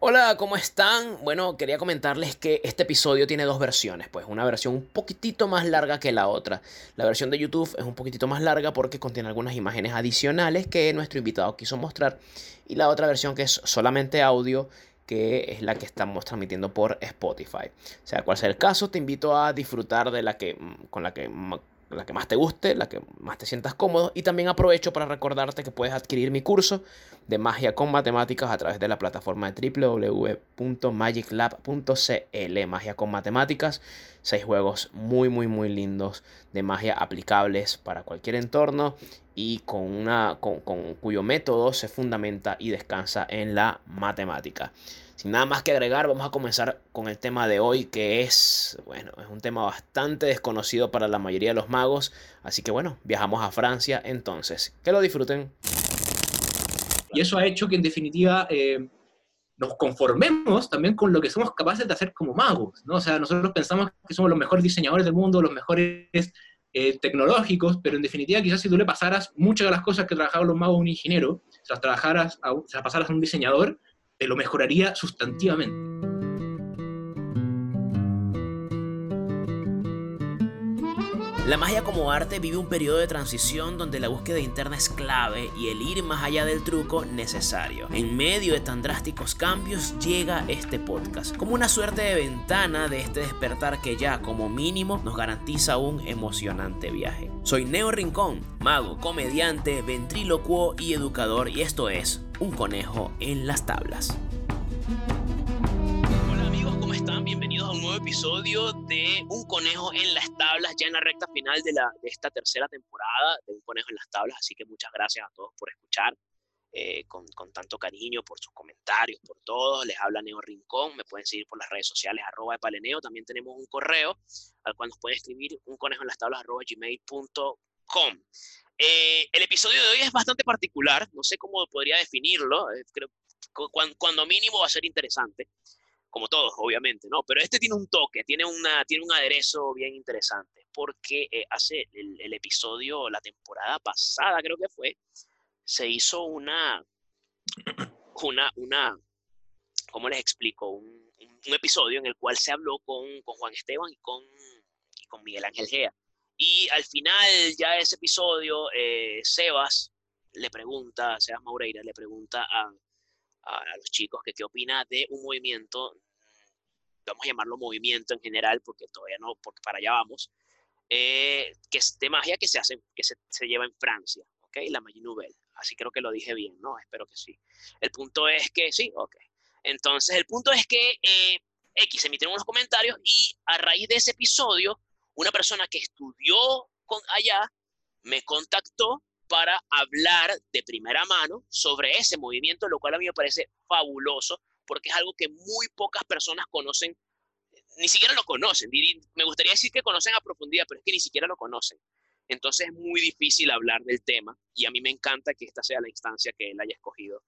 Hola, ¿cómo están? Bueno, quería comentarles que este episodio tiene dos versiones, pues una versión un poquitito más larga que la otra. La versión de YouTube es un poquitito más larga porque contiene algunas imágenes adicionales que nuestro invitado quiso mostrar y la otra versión que es solamente audio que es la que estamos transmitiendo por Spotify. Sea cual sea el caso, te invito a disfrutar de la que con la que la que más te guste, la que más te sientas cómodo. Y también aprovecho para recordarte que puedes adquirir mi curso de magia con matemáticas a través de la plataforma de www.magiclab.cl. Magia con matemáticas, seis juegos muy, muy, muy lindos de magia aplicables para cualquier entorno y con, una, con, cuyo método se fundamenta y descansa en la matemática. Sin nada más que agregar, vamos a comenzar con el tema de hoy, que es, bueno, es un tema bastante desconocido para la mayoría de los magos. Así que bueno, viajamos a Francia entonces. Que lo disfruten. Y eso ha hecho que en definitiva eh, nos conformemos también con lo que somos capaces de hacer como magos, ¿no? O sea, nosotros pensamos que somos los mejores diseñadores del mundo, los mejores eh, tecnológicos, pero en definitiva quizás si tú le pasaras muchas de las cosas que trabajaban los magos a un ingeniero, se las, trabajaras se las pasaras a un diseñador, lo mejoraría sustantivamente. La magia como arte vive un periodo de transición donde la búsqueda interna es clave y el ir más allá del truco necesario. En medio de tan drásticos cambios llega este podcast, como una suerte de ventana de este despertar que ya como mínimo nos garantiza un emocionante viaje. Soy Neo Rincón, mago, comediante, ventrílocuo y educador y esto es Un conejo en las tablas. Hola amigos, ¿cómo están? Bienvenidos a un nuevo episodio de Un conejo en las tablas, ya en la recta final de, esta tercera temporada de Un conejo en las tablas, así que muchas gracias a todos por escuchar. Eh, con, con, tanto cariño, por sus comentarios, por todo. Les habla Neo Rincón, me pueden seguir por las redes sociales, arroba de paleneo. También tenemos un correo al cual nos pueden escribir un conejo en las tablas, arroba gmail.com. Eh, el episodio de hoy es bastante particular, no sé cómo podría definirlo, eh, cuando, mínimo va a ser interesante, como todos, obviamente, ¿no? Pero este tiene un toque, tiene, una, tiene un aderezo bien interesante, porque eh, hace el, episodio, la temporada pasada creo que fue, se hizo una, una, una, ¿cómo les explico? Un, episodio en el cual se habló con, con Juan Esteban y con Miguel Ángel Gea y al final, ya ese episodio, eh, Sebas le pregunta, Sebas Maureira le pregunta a, a, los chicos que qué opina de un movimiento, vamos a llamarlo movimiento en general, porque todavía no, porque para allá vamos, eh, que es de magia que se hace, que se, se lleva en Francia, ¿ok? La Magie Nouvelle. Así creo que lo dije bien, ¿no? Espero que sí. El punto es que sí, ok. Entonces, el punto es que eh, X emitieron unos comentarios y a raíz de ese episodio, una persona que estudió con allá me contactó para hablar de primera mano sobre ese movimiento, lo cual a mí me parece fabuloso porque es algo que muy pocas personas conocen, ni siquiera lo conocen. Me gustaría decir que conocen a profundidad, pero es que ni siquiera lo conocen. Entonces es muy difícil hablar del tema y a mí me encanta que esta sea la instancia que él haya escogido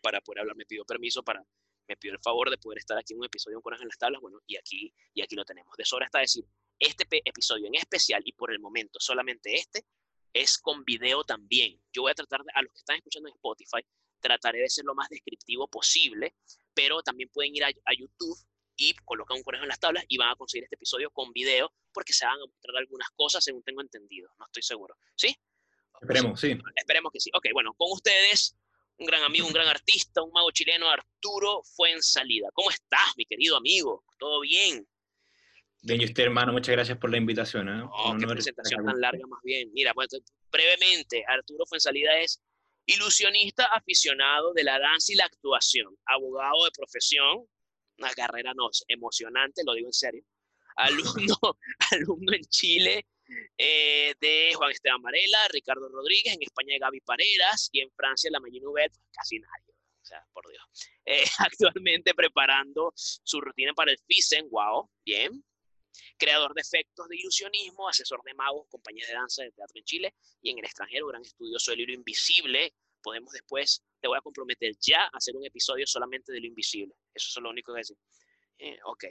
para poder hablar. Me pidió permiso para, me pidió el favor de poder estar aquí en un episodio con Coraje en las Tablas, bueno, y aquí, y aquí lo tenemos. De sobra está decir, este episodio en especial y por el momento solamente este es con video también. Yo voy a tratar, de, a los que están escuchando en Spotify, trataré de ser lo más descriptivo posible, pero también pueden ir a, a YouTube y colocar un conejo en las tablas y van a conseguir este episodio con video porque se van a mostrar algunas cosas según tengo entendido. No estoy seguro. ¿Sí? Esperemos, sí. Esperemos que sí. Ok, bueno, con ustedes, un gran amigo, un gran artista, un mago chileno, Arturo Fuensalida. ¿Cómo estás, mi querido amigo? ¿Todo bien? Bien, y usted, hermano, muchas gracias por la invitación. ¿eh? Oh, qué presentación tan larga, más bien. Mira, pues, brevemente, Arturo Fuensalida es ilusionista aficionado de la danza y la actuación, abogado de profesión, una carrera no, emocionante, lo digo en serio, alumno, alumno en Chile eh, de Juan Esteban Varela, Ricardo Rodríguez, en España de Gaby Pareras y en Francia la Maggie Nouvelle, pues, casi nadie, o sea, por Dios. Eh, actualmente preparando su rutina para el FISEN, wow, bien, creador de efectos de ilusionismo, asesor de magos, compañías de danza de teatro en Chile y en el extranjero, gran estudioso del libro invisible. Podemos después, te voy a comprometer ya a hacer un episodio solamente de lo invisible. Eso es lo único que decir. Eh, ok.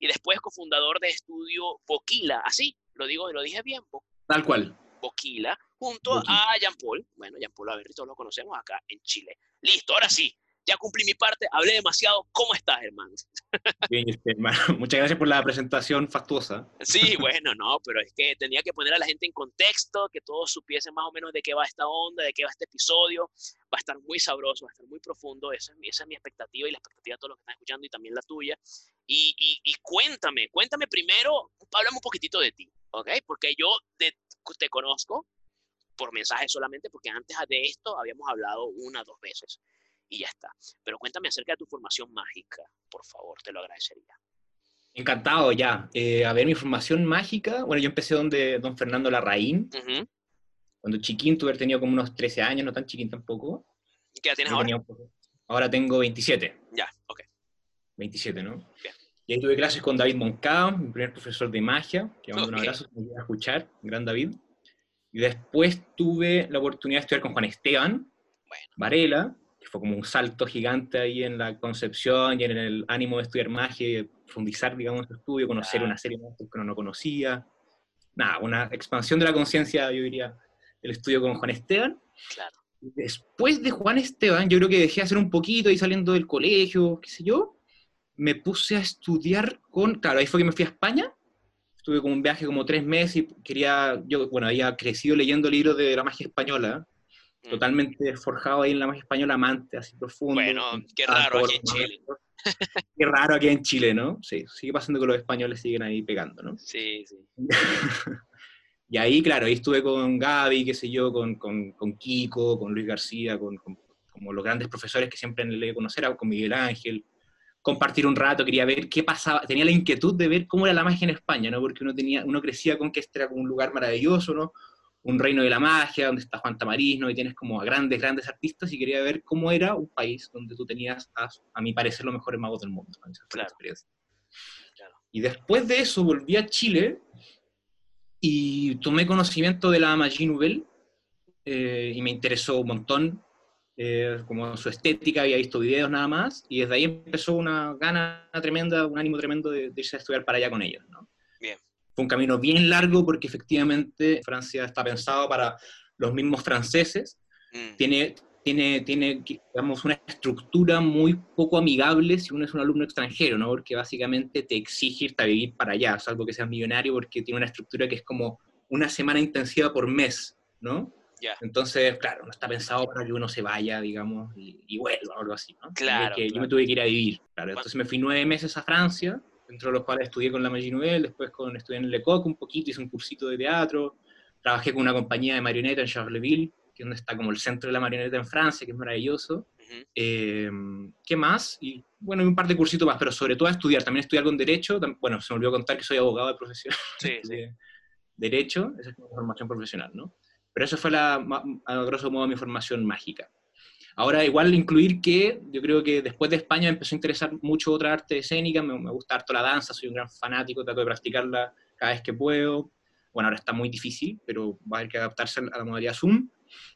Y después cofundador de estudio Boquila, así, lo digo, lo dije bien. Bo Tal cual. Boquila, junto Boquila. a Jean Paul. Bueno, Jean Paul Averri, todos lo conocemos acá en Chile. Listo, ahora sí. Ya cumplí mi parte, hablé demasiado. ¿Cómo estás, hermano? Bien, este, hermano. Muchas gracias por la presentación fastuosa. Sí, bueno, no, pero es que tenía que poner a la gente en contexto, que todos supiesen más o menos de qué va esta onda, de qué va este episodio. Va a estar muy sabroso, va a estar muy profundo. Esa es mi, esa es mi expectativa y la expectativa de todos los que están escuchando y también la tuya. Y, y, y cuéntame, cuéntame primero, háblame un poquitito de ti, ¿ok? Porque yo de, te conozco por mensaje solamente, porque antes de esto habíamos hablado una o dos veces y ya está. Pero cuéntame acerca de tu formación mágica, por favor, te lo agradecería. Encantado, ya. Eh, a ver, mi formación mágica, bueno, yo empecé donde don Fernando Larraín, cuando chiquín, tuve tenido como unos 13 años, no tan chiquín tampoco. ¿Y qué edad tienes ahora? Ahora tengo 27. Ya, ok. 27, ¿no? Y ahí tuve clases con David Moncada, mi primer profesor de magia, que mando un abrazo, a escuchar, gran David. Y después tuve la oportunidad de estudiar con Juan Esteban Varela, que fue como un salto gigante ahí en la concepción y en el ánimo de estudiar magia y profundizar, digamos, su estudio, conocer una serie de monstruos que uno no conocía. Nada, una expansión de la conciencia, yo diría, del estudio con Juan Esteban. Claro. Después de Juan Esteban, yo creo que dejé de hacer un poquito ahí saliendo del colegio, qué sé yo, me puse a estudiar con, claro, ahí fue que me fui a España, estuve como un viaje como tres meses y quería, yo, bueno, había crecido leyendo libros de la magia española, mm. totalmente forjado ahí en la magia española, amante, así profundo. Bueno, qué raro aquí en Chile. Qué raro aquí en Chile, ¿no? Sí, sigue pasando que los españoles siguen ahí pegando, ¿no? Sí, sí. y ahí, claro, ahí estuve con Gaby, qué sé yo, con, con, con Kiko, con Luis García, con, con, como los grandes profesores que siempre le conocer, con Miguel Ángel, compartir un rato, quería ver qué pasaba, tenía la inquietud de ver cómo era la magia en España, ¿no? Porque uno, tenía, uno crecía con que este era como un lugar maravilloso, ¿no? Un reino de la magia, donde está Juan Tamariz, Y tienes como a grandes, grandes artistas, y quería ver cómo era un país donde tú tenías, a, a mi parecer, los mejores magos del mundo. Claro. Y después de eso volví a Chile y tomé conocimiento de la magie nouvelle, eh, y me interesó un montón eh, como su estética, había visto videos nada más, y desde ahí empezó una gana tremenda, un ánimo tremendo de, irse a estudiar para allá con ellos. ¿no? Bien. Fue un camino bien largo porque efectivamente Francia está pensado para los mismos franceses, mm. tiene, tiene, tiene digamos, una estructura muy poco amigable si uno es un alumno extranjero, ¿no? porque básicamente te exige irte a vivir para allá, salvo que seas millonario, porque tiene una estructura que es como una semana intensiva por mes, ¿no? Entonces, claro, no está pensado para que uno se vaya, digamos, y, vuelva o algo así, ¿no? Claro, que Yo me tuve que ir a vivir, claro. Entonces me fui nueve meses a Francia, dentro de los cuales estudié con la Nouvelle, después con, estudié en Lecoq un poquito, hice un cursito de teatro, trabajé con una compañía de marioneta en Charleville, que es donde está como el centro de la marioneta en Francia, que es maravilloso. Eh, ¿Qué más? Y bueno, un par de cursitos más, pero sobre todo a estudiar. También estudiar con Derecho. Bueno, se me olvidó contar que soy abogado de profesión. Sí, sí. Derecho, esa es mi formación profesional, ¿no? Pero eso fue, la, a grosso modo, mi formación mágica. Ahora, igual incluir que yo creo que después de España me empezó a interesar mucho otra arte escénica, me, me gusta harto la danza, soy un gran fanático, trato de practicarla cada vez que puedo. Bueno, ahora está muy difícil, pero va a haber que adaptarse a la modalidad Zoom.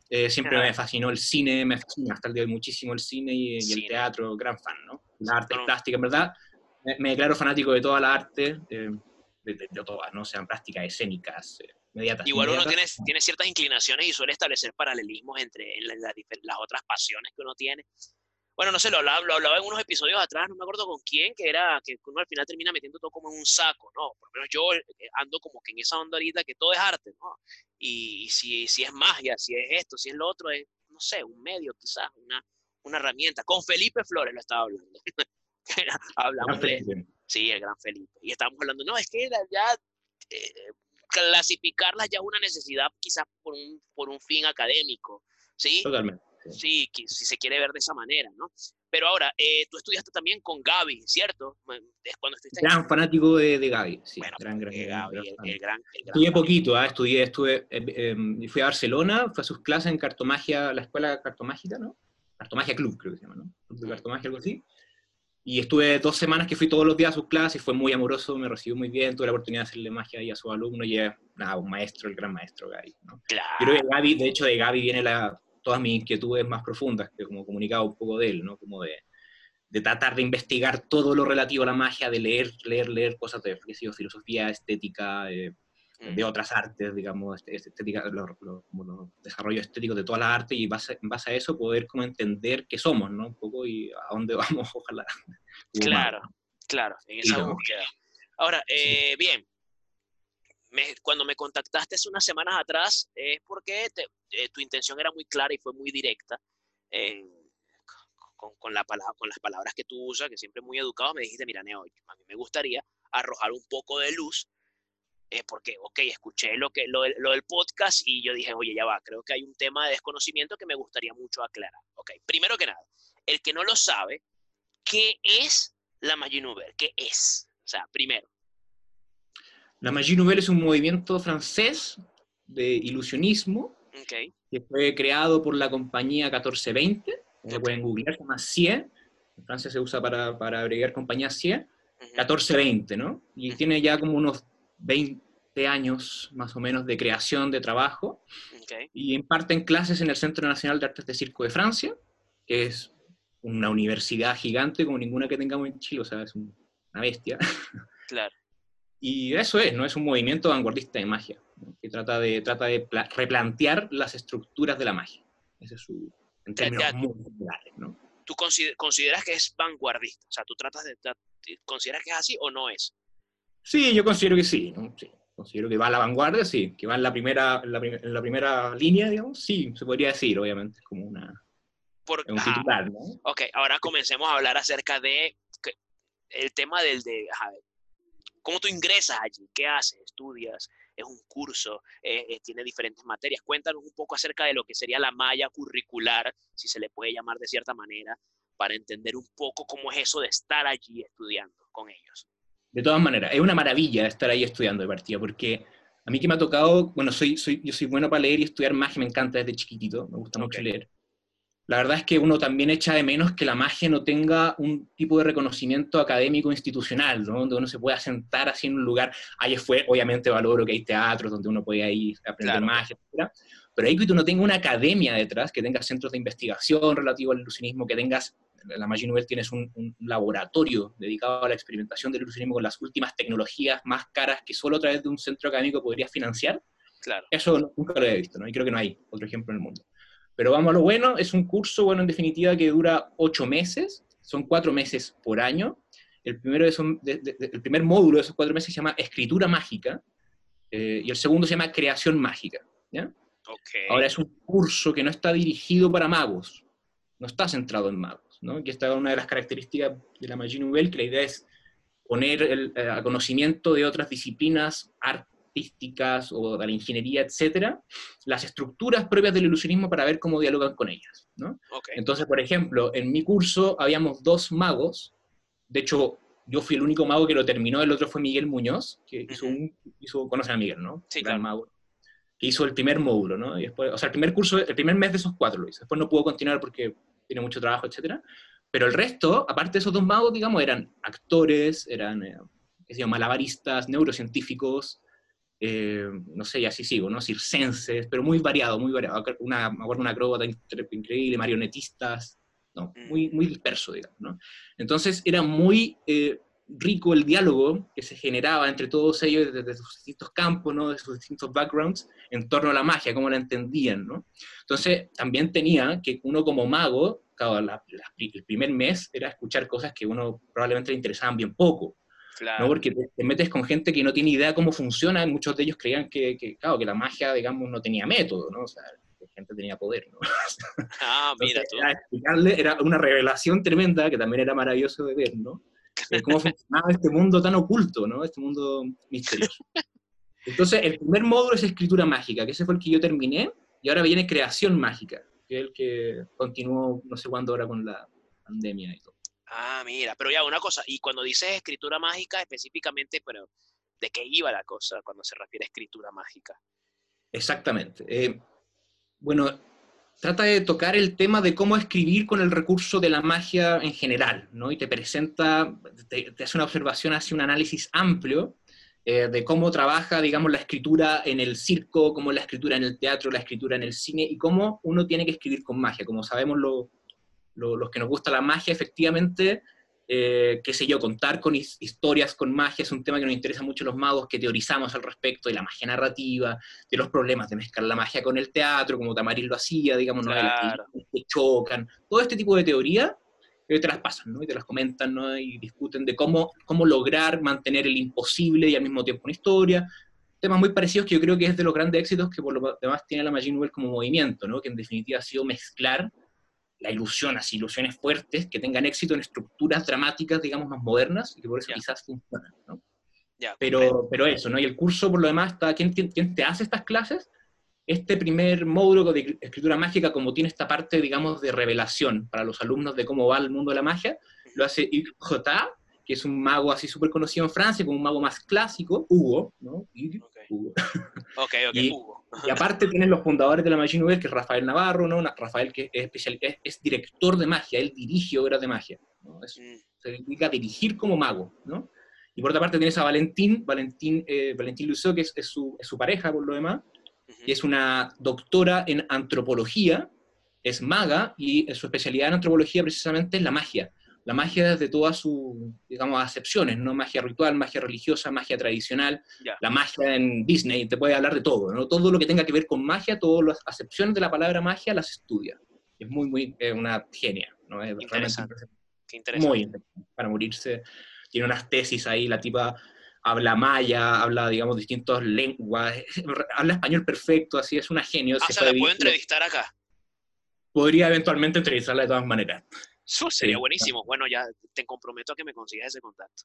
Eh, siempre me fascinó el cine, me fascina hasta el día de hoy muchísimo el cine y, el teatro, gran fan, ¿no? La arte plástica, en verdad, me, declaro fanático de toda la arte, de, de, todas, ¿no? Sean plásticas, escénicas, eh, Igual uno tiene, tiene, ciertas inclinaciones y suele establecer paralelismos entre las otras pasiones que uno tiene. Bueno, no sé, lo hablaba, lo hablaba, en unos episodios atrás, no me acuerdo con quién, que era que uno al final termina metiendo todo como en un saco, ¿no? Por lo menos yo eh, ando como que en esa onda ahorita que todo es arte, ¿no? Y, si, si es magia, si es esto, si es lo otro, es, no sé, un medio quizás, una, una herramienta. Con Felipe Flores lo estaba hablando. Hablamos de... Sí, el gran Felipe. Y estábamos hablando, no, es que ya eh, clasificarlas ya una necesidad quizás por un, por un fin académico, ¿sí? Totalmente. Sí, si se quiere ver de esa manera, ¿no? Pero ahora, eh, tú estudiaste también con Gaby, ¿cierto? Es cuando estuviste gran fanático de, de Gaby, sí. Bueno, gran, gran, Gaby, el, gran, Estudié poquito, ¿eh? estudié, estuve, eh, fui a Barcelona, fui a sus clases en cartomagia, la escuela cartomágica, ¿no? Cartomagia Club, creo que se llama, ¿no? Club de cartomagia, algo así. Y estuve dos semanas que fui todos los días a sus clases, fue muy amoroso, me recibió muy bien, tuve la oportunidad de hacerle magia ahí a sus alumnos y es nada, un maestro, el gran maestro Gaby. ¿no? Claro. creo que Gaby, de hecho de Gaby viene la, todas mis inquietudes más profundas, que como comunicado un poco de él, ¿no? como de, de tratar de investigar todo lo relativo a la magia, de leer, leer, leer cosas de filosofía, estética, eh. De otras artes, digamos, este, este, estética, los, desarrollos estéticos de toda la arte y base, en base a eso poder como entender qué somos, ¿no? Un poco y a dónde vamos, ojalá. Claro, claro, en esa búsqueda. Ahora, eh, bien, cuando me contactaste hace unas semanas atrás es porque eh, tu intención era muy clara y fue muy directa con, con, la palabra, con las palabras que tú usas, que siempre muy educado, me dijiste, mira, Neo, a mí me gustaría arrojar un poco de luz, eh, porque, ok, escuché lo, que, lo, lo, del podcast y yo dije, oye, ya va, creo que hay un tema de desconocimiento que me gustaría mucho aclarar. Ok, primero que nada, el que no lo sabe, ¿qué es la magie nouvelle? ¿Qué es? O sea, primero. La magie nouvelle es un movimiento francés de ilusionismo que fue creado por la compañía 1420, se pueden googlear, se llama CIE, en Francia se usa para, para abreviar compañía CIE, 1420, ¿no? Y tiene ya como unos 20 años más o menos de creación de trabajo, y imparten clases en el Centro Nacional de Artes de Circo de Francia, que es una universidad gigante como ninguna que tengamos en Chile, o sea, es una bestia. Claro. Y eso es, ¿no? Es un movimiento vanguardista de magia, que trata de, trata de replantear las estructuras de la magia. Ese es su, en términos muy generales, ¿no? ¿Tú consideras que es vanguardista? O sea, ¿tú tratas de, consideras que es así o no es? Sí, yo considero que sí, ¿no? sí. Considero que va a la vanguardia, sí. Que va en la primera, en la, primera línea, digamos, sí, se podría decir, obviamente, como una... Por, un titular, ¿no? Ok, ahora comencemos a hablar acerca de el tema del de, ¿Cómo tú ingresas allí? ¿Qué haces? ¿Estudias? ¿Es un curso? Eh, eh, ¿Tiene diferentes materias? Cuéntanos un poco acerca de lo que sería la malla curricular, si se le puede llamar de cierta manera, para entender un poco cómo es eso de estar allí estudiando con ellos. De todas maneras, es una maravilla estar ahí estudiando de partida, porque a mí que me ha tocado, bueno, soy, soy, yo soy bueno para leer y estudiar magia, me encanta desde chiquitito, me gusta mucho leer la verdad es que uno también echa de menos que la magia no tenga un tipo de reconocimiento académico institucional, ¿no? donde uno se pueda sentar así en un lugar. Ahí fue, obviamente valoro que hay teatros donde uno puede ir a aprender magia, etc. Pero ahí que tú no tengas una academia detrás, que tengas centros de investigación relativo al ilusionismo, que tengas, la Magia Nobel tienes un, laboratorio dedicado a la experimentación del ilusionismo con las últimas tecnologías más caras que solo a través de un centro académico podrías financiar. Claro. Eso nunca lo he visto, ¿no? Y creo que no hay otro ejemplo en el mundo. Pero vamos a lo bueno, es un curso, bueno, en definitiva, que dura ocho meses, son cuatro meses por año. El, primero es el primer módulo de esos cuatro meses se llama Escritura Mágica eh, y el segundo se llama Creación Mágica. ¿ya? Ahora es un curso que no está dirigido para magos, no está centrado en magos, ¿no? que esta es una de las características de la magia nouvelle, que la idea es poner el, eh, conocimiento de otras disciplinas, artísticas o de la ingeniería, etcétera, las estructuras propias del ilusionismo para ver cómo dialogan con ellas. ¿no? Entonces, por ejemplo, en mi curso habíamos dos magos, de hecho, yo fui el único mago que lo terminó, el otro fue Miguel Muñoz, que hizo un, hizo, conocen a Miguel, ¿no? Sí, claro. mago, hizo el primer módulo, ¿no? Y después, o sea, el primer curso, el primer mes de esos cuatro lo hizo, después no pudo continuar porque tiene mucho trabajo, etcétera, pero el resto, aparte de esos dos magos, digamos, eran actores, eran, eh, malabaristas, neurocientíficos, eh, no sé, y así sigo, ¿no? Circenses, pero muy variado, muy variado. Una, me acuerdo una acróbata increíble, marionetistas, no, mm. muy, muy disperso, digamos, ¿no? Entonces era muy eh, rico el diálogo que se generaba entre todos ellos desde sus distintos campos, ¿no? De sus distintos backgrounds en torno a la magia, cómo la entendían, ¿no? Entonces también tenía que uno como mago, claro, el primer mes era escuchar cosas que uno probablemente le interesaban bien poco, ¿no? Porque te, metes con gente que no tiene idea cómo funciona, muchos de ellos creían que, que, claro, que la magia, digamos, no tenía método, ¿no? O sea, la gente tenía poder, ¿no? ah, mira tú. Era, explicarle, era una revelación tremenda que también era maravilloso de ver, ¿no? Cómo funcionaba este mundo tan oculto, ¿no? Este mundo misterioso. Entonces, el primer módulo es escritura mágica, que ese fue el que yo terminé, y ahora viene creación mágica, que es el que continuó no sé cuándo ahora con la pandemia y todo. Ah, mira, pero ya una cosa, y cuando dices escritura mágica específicamente, pero ¿de qué iba la cosa cuando se refiere a escritura mágica? Exactamente. Eh, bueno, trata de tocar el tema de cómo escribir con el recurso de la magia en general, ¿no? Y te presenta, te, hace una observación, hace un análisis amplio eh, de cómo trabaja, digamos, la escritura en el circo, cómo la escritura en el teatro, la escritura en el cine, y cómo uno tiene que escribir con magia. Como sabemos, lo, los que nos gusta la magia, efectivamente, eh, qué sé yo, contar con historias, con magia, es un tema que nos interesa mucho a los magos, que teorizamos al respecto de la magia narrativa, de los problemas de mezclar la magia con el teatro, como Tamariz lo hacía, digamos, ¿no? que chocan, todo este tipo de teoría, eh, te las pasan, ¿no? Y te las comentan, ¿no? Y discuten de cómo, cómo lograr mantener el imposible y al mismo tiempo una historia, temas muy parecidos que yo creo que es de los grandes éxitos que por lo demás tiene la Magic Novel como movimiento, ¿no? que en definitiva ha sido mezclar la ilusión, así ilusiones fuertes, que tengan éxito en estructuras dramáticas, digamos, más modernas, y que por eso quizás funcionan, ¿no? pero, pero eso, ¿no? Y el curso, por lo demás, está, ¿quién, quién, te hace estas clases? Este primer módulo de escritura mágica, como tiene esta parte, digamos, de revelación para los alumnos de cómo va el mundo de la magia, lo hace Yves J, que es un mago así súper conocido en Francia, como un mago más clásico, Hugo, ¿no? Hugo. Ok, ok, y, Hugo. y aparte tienen los fundadores de la Magie Nouvelle, que es Rafael Navarro, ¿no? Rafael que es, especial, es, director de magia, él dirige obras de magia, ¿no? Mm. Se dedica a dirigir como mago, ¿no? Y por otra parte tienes a Valentín, Valentín, eh, Valentín Luceau, que es, su, su, pareja por lo demás, y es una doctora en antropología, es maga, y su especialidad en antropología precisamente es la magia la magia desde todas sus, digamos, acepciones, ¿no? Magia ritual, magia religiosa, magia tradicional, la magia en Disney, te puede hablar de todo, ¿no? Todo lo que tenga que ver con magia, todas las acepciones de la palabra magia las estudia. Es muy, muy, una genia, ¿no? Es interesante. Qué interesante. Muy interesante. Para morirse. Tiene unas tesis ahí, la tipa habla maya, habla, digamos, distintas lenguas, habla español perfecto, así es una genio. Ah, o sea, ¿la puedo entrevistar acá? Podría eventualmente entrevistarla de todas maneras. Eso sería buenísimo. Bueno, ya te comprometo a que me consigas ese contacto.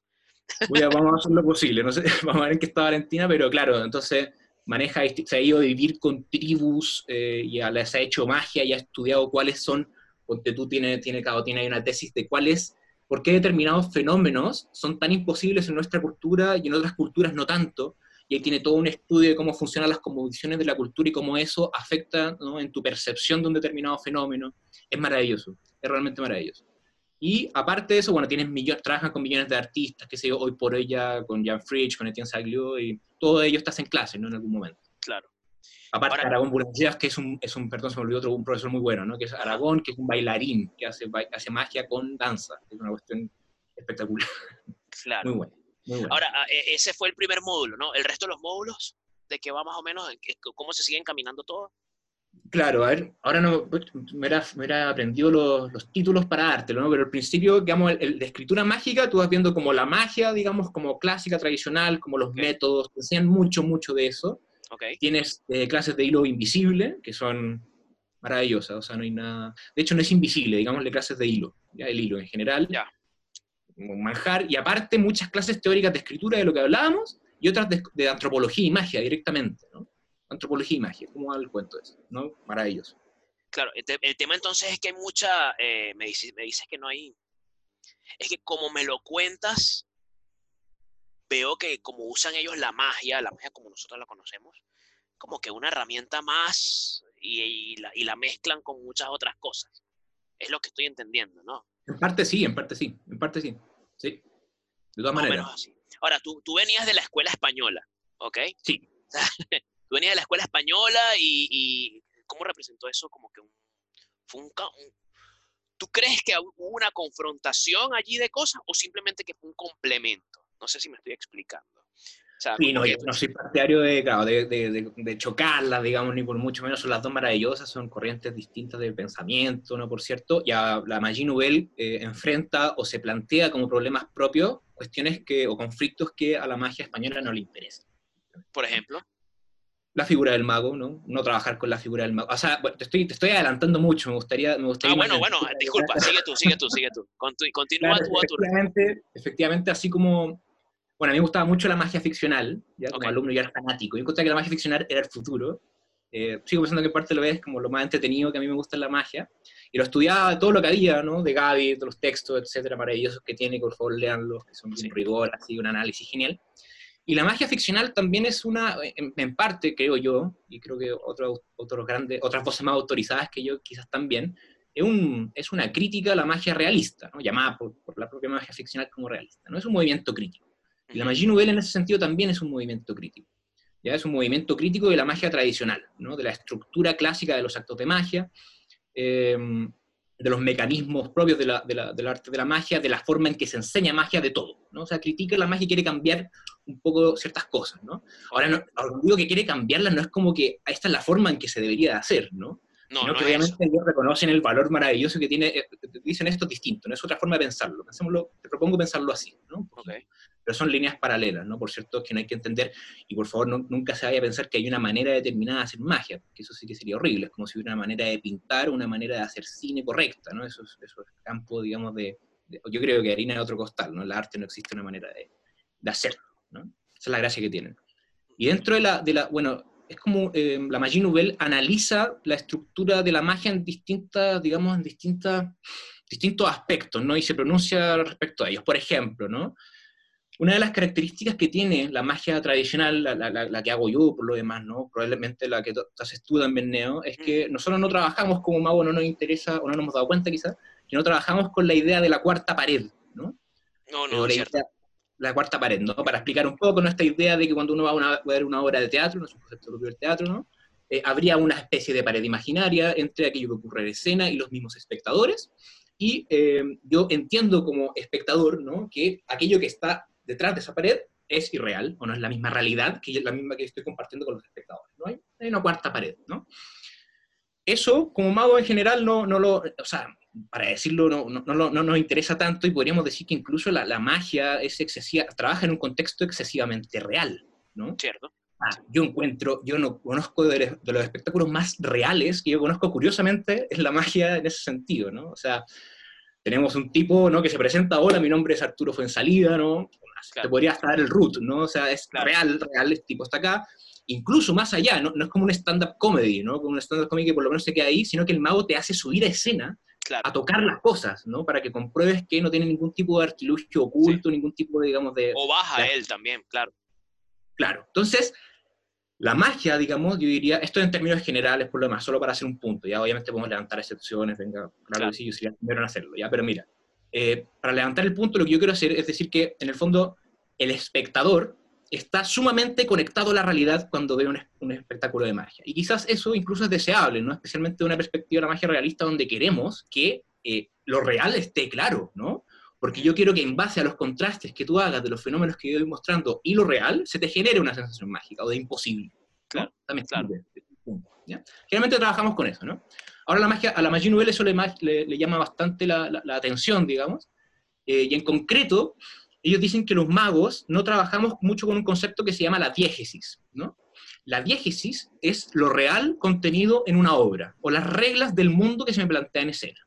vamos a hacer lo posible. No sé, vamos a ver en qué está Valentina, pero claro, entonces maneja, se ha ido a vivir con tribus, eh, ya les ha hecho magia y ha estudiado cuáles son, porque tú tiene, tiene, tiene una tesis de cuáles, por qué determinados fenómenos son tan imposibles en nuestra cultura y en otras culturas no tanto, y ahí tiene todo un estudio de cómo funcionan las convulsiones de la cultura y cómo eso afecta en tu percepción de un determinado fenómeno. Es maravilloso es realmente maravilloso. Y aparte de eso, bueno, tienes millones, trabajan con millones de artistas, que sé yo, hoy por hoy ya con Jan Fritsch, con Etienne Saglio, y todo ello estás en clase, ¿no? En algún momento. Claro. Aparte de Aragón Boulanger, que es un, es un, perdón, se me olvidó otro, un profesor muy bueno, ¿no? Que es Aragón, que es un bailarín, que hace, hace magia con danza. Es una cuestión espectacular. Claro. Muy bueno. Bueno. Ahora, ah, e, ese fue el primer módulo, ¿no? El resto de los módulos, ¿de qué va más o menos? ¿Cómo se siguen caminando todos? Claro, a ver, ahora no me hubiera, aprendido los, los, títulos para dártelo, ¿no? Pero al principio, digamos, el, de escritura mágica, tú vas viendo como la magia, digamos, como clásica, tradicional, como los métodos, te enseñan mucho, mucho de eso. Okay. Tienes eh, clases de hilo invisible, que son maravillosas, o sea, no hay nada... De hecho, no es invisible, digamos, de clases de hilo, ¿ya? El hilo en general. Ya. Un manjar, y aparte muchas clases teóricas de escritura de lo que hablábamos, y otras de, de antropología y magia directamente, ¿no? antropología y magia. ¿Cómo va el cuento eso? ¿No? Maravilloso. Claro, el, tema entonces es que hay mucha, eh, me, dices, me dices que no hay, es que como me lo cuentas, veo que como usan ellos la magia, la magia como nosotros la conocemos, como que una herramienta más y, la, y la mezclan con muchas otras cosas. Es lo que estoy entendiendo, ¿no? En parte sí, en parte sí, en parte sí. Sí. De todas maneras. Ahora, tú, tú venías de la escuela española, ¿ok? Sí. tú venías de la escuela española y, ¿cómo representó eso? Como que un, fue un, ¿Tú crees que hubo una confrontación allí de cosas o simplemente que fue un complemento? No sé si me estoy explicando. Sí, no, yo no soy partidario de, claro, de, de, de, chocarlas, digamos, ni por mucho menos. Son las dos maravillosas, son corrientes distintas de pensamiento, ¿no? Por cierto, ya la Magie Nouvelle eh, enfrenta o se plantea como problemas propios cuestiones que, o conflictos que a la magia española no le interesan. Por ejemplo la figura del mago, ¿no? No trabajar con la figura del mago. O sea, te, estoy, te estoy adelantando mucho, me gustaría... Me gustaría ah, bueno, bueno, disculpa, sigue tú, sigue tú, sigue tú. continúa tú a tu... Efectivamente, efectivamente, así como... Bueno, a mí me gustaba mucho la magia ficcional, ya como alumno ya era fanático. Yo encontré que la magia ficcional era el futuro. Eh, sigo pensando que parte lo ves como lo más entretenido que a mí me gusta en la magia. Y lo estudiaba todo lo que había, ¿no? De Gaby, de los textos, etcétera, maravillosos que tiene, por favor, leanlos, que son bien rigor, así, un análisis genial. Y la magia ficcional también es una, en, parte, creo yo, y creo que otros otros grandes, otras voces más autorizadas que yo quizás también, es, un, es una crítica a la magia realista, ¿no? llamada por, la propia magia ficcional como realista. ¿no? Es un movimiento crítico. Y la magia nouvelle en ese sentido también es un movimiento crítico. ¿ya? Es un movimiento crítico de la magia tradicional, ¿no? de la estructura clásica de los actos de magia. Eh, de los mecanismos propios de la, de la, del arte de la magia, de la forma en que se enseña magia, de todo, ¿no? O sea, critica la magia y quiere cambiar un poco ciertas cosas, ¿no? Ahora, no, digo que quiere cambiarla no es como que esta es la forma en que se debería hacer, ¿no? No, no que obviamente ellos reconocen el valor maravilloso que tiene, eh, dicen esto distinto, no es otra forma de pensarlo, Pensémoslo, te propongo pensarlo así, ¿no? Pero son líneas paralelas, ¿no? Por cierto, que no hay que entender, y por favor nunca se vaya a pensar que hay una manera determinada de hacer magia, porque eso sí que sería horrible, es como si hubiera una manera de pintar, una manera de hacer cine correcta, ¿no? Eso es, eso es campo, digamos, de, Yo creo que harina de otro costal, ¿no? El arte no existe una manera de, de hacerlo, ¿no? Esa es la gracia que tienen. Y dentro de la, de la bueno, es como eh, la magie nouvelle analiza la estructura de la magia en distintas, digamos, en distintas, distintos aspectos, ¿no? Y se pronuncia respecto a ellos. Por ejemplo, ¿no? Una de las características que tiene la magia tradicional, la, la, que hago yo por lo demás, ¿no? Probablemente la que haces tú también, Neo, es que mm. nosotros no trabajamos como mago, no nos interesa, o no nos hemos dado cuenta quizás, que no trabajamos con la idea de la cuarta pared, ¿no? No, no, es cierto la cuarta pared, ¿no? Para explicar un poco nuestra idea de que cuando uno va a, una, ver una obra de teatro, no es un concepto propio del teatro, ¿no? Eh, habría una especie de pared imaginaria entre aquello que ocurre en escena y los mismos espectadores. Y eh, yo entiendo como espectador, ¿no? Que aquello que está detrás de esa pared es irreal, o no es la misma realidad que la misma que estoy compartiendo con los espectadores, ¿no? Hay, hay una cuarta pared, ¿no? Eso, como mago en general, no, no lo, o sea, para decirlo, no, no, no, no, nos interesa tanto y podríamos decir que incluso la, la, magia es excesiva, trabaja en un contexto excesivamente real, ¿no? Cierto. Ah, yo encuentro, yo no conozco de, los espectáculos más reales que yo conozco curiosamente es la magia en ese sentido, ¿no? O sea, tenemos un tipo, ¿no? Que se presenta, hola, mi nombre es Arturo Fuensalida, ¿no? Te podría estar el root, ¿no? O sea, es real, real, este tipo está acá, incluso más allá, ¿no? no es como un stand-up comedy, ¿no? Como un stand-up comedy que por lo menos se queda ahí, sino que el mago te hace subir a escena a tocar las cosas, ¿no? Para que compruebes que no tiene ningún tipo de artilugio oculto, ningún tipo de, digamos, de... O baja él también, claro. Claro, entonces, la magia, digamos, yo diría, esto en términos generales, por lo demás, solo para hacer un punto, ya obviamente podemos levantar excepciones, venga, claro, que sí, yo sería el primero en hacerlo, ya, pero mira, eh, para levantar el punto, lo que yo quiero hacer es decir que, en el fondo, el espectador está sumamente conectado a la realidad cuando ve un, espectáculo de magia. Y quizás eso incluso es deseable, ¿no? especialmente de una perspectiva de la magia realista donde queremos que eh, lo real esté claro, ¿no? Porque yo quiero que en base a los contrastes que tú hagas de los fenómenos que yo voy mostrando y lo real, se te genere una sensación mágica o de imposible. Claro, También claro. Generalmente trabajamos con eso, ¿no? Ahora la magia, a la magia nouvelle eso le, le, llama bastante la, atención, digamos, eh, y en concreto ellos dicen que los magos no trabajamos mucho con un concepto que se llama la diégesis, ¿no? La diégesis es lo real contenido en una obra, o las reglas del mundo que se me plantea en escena.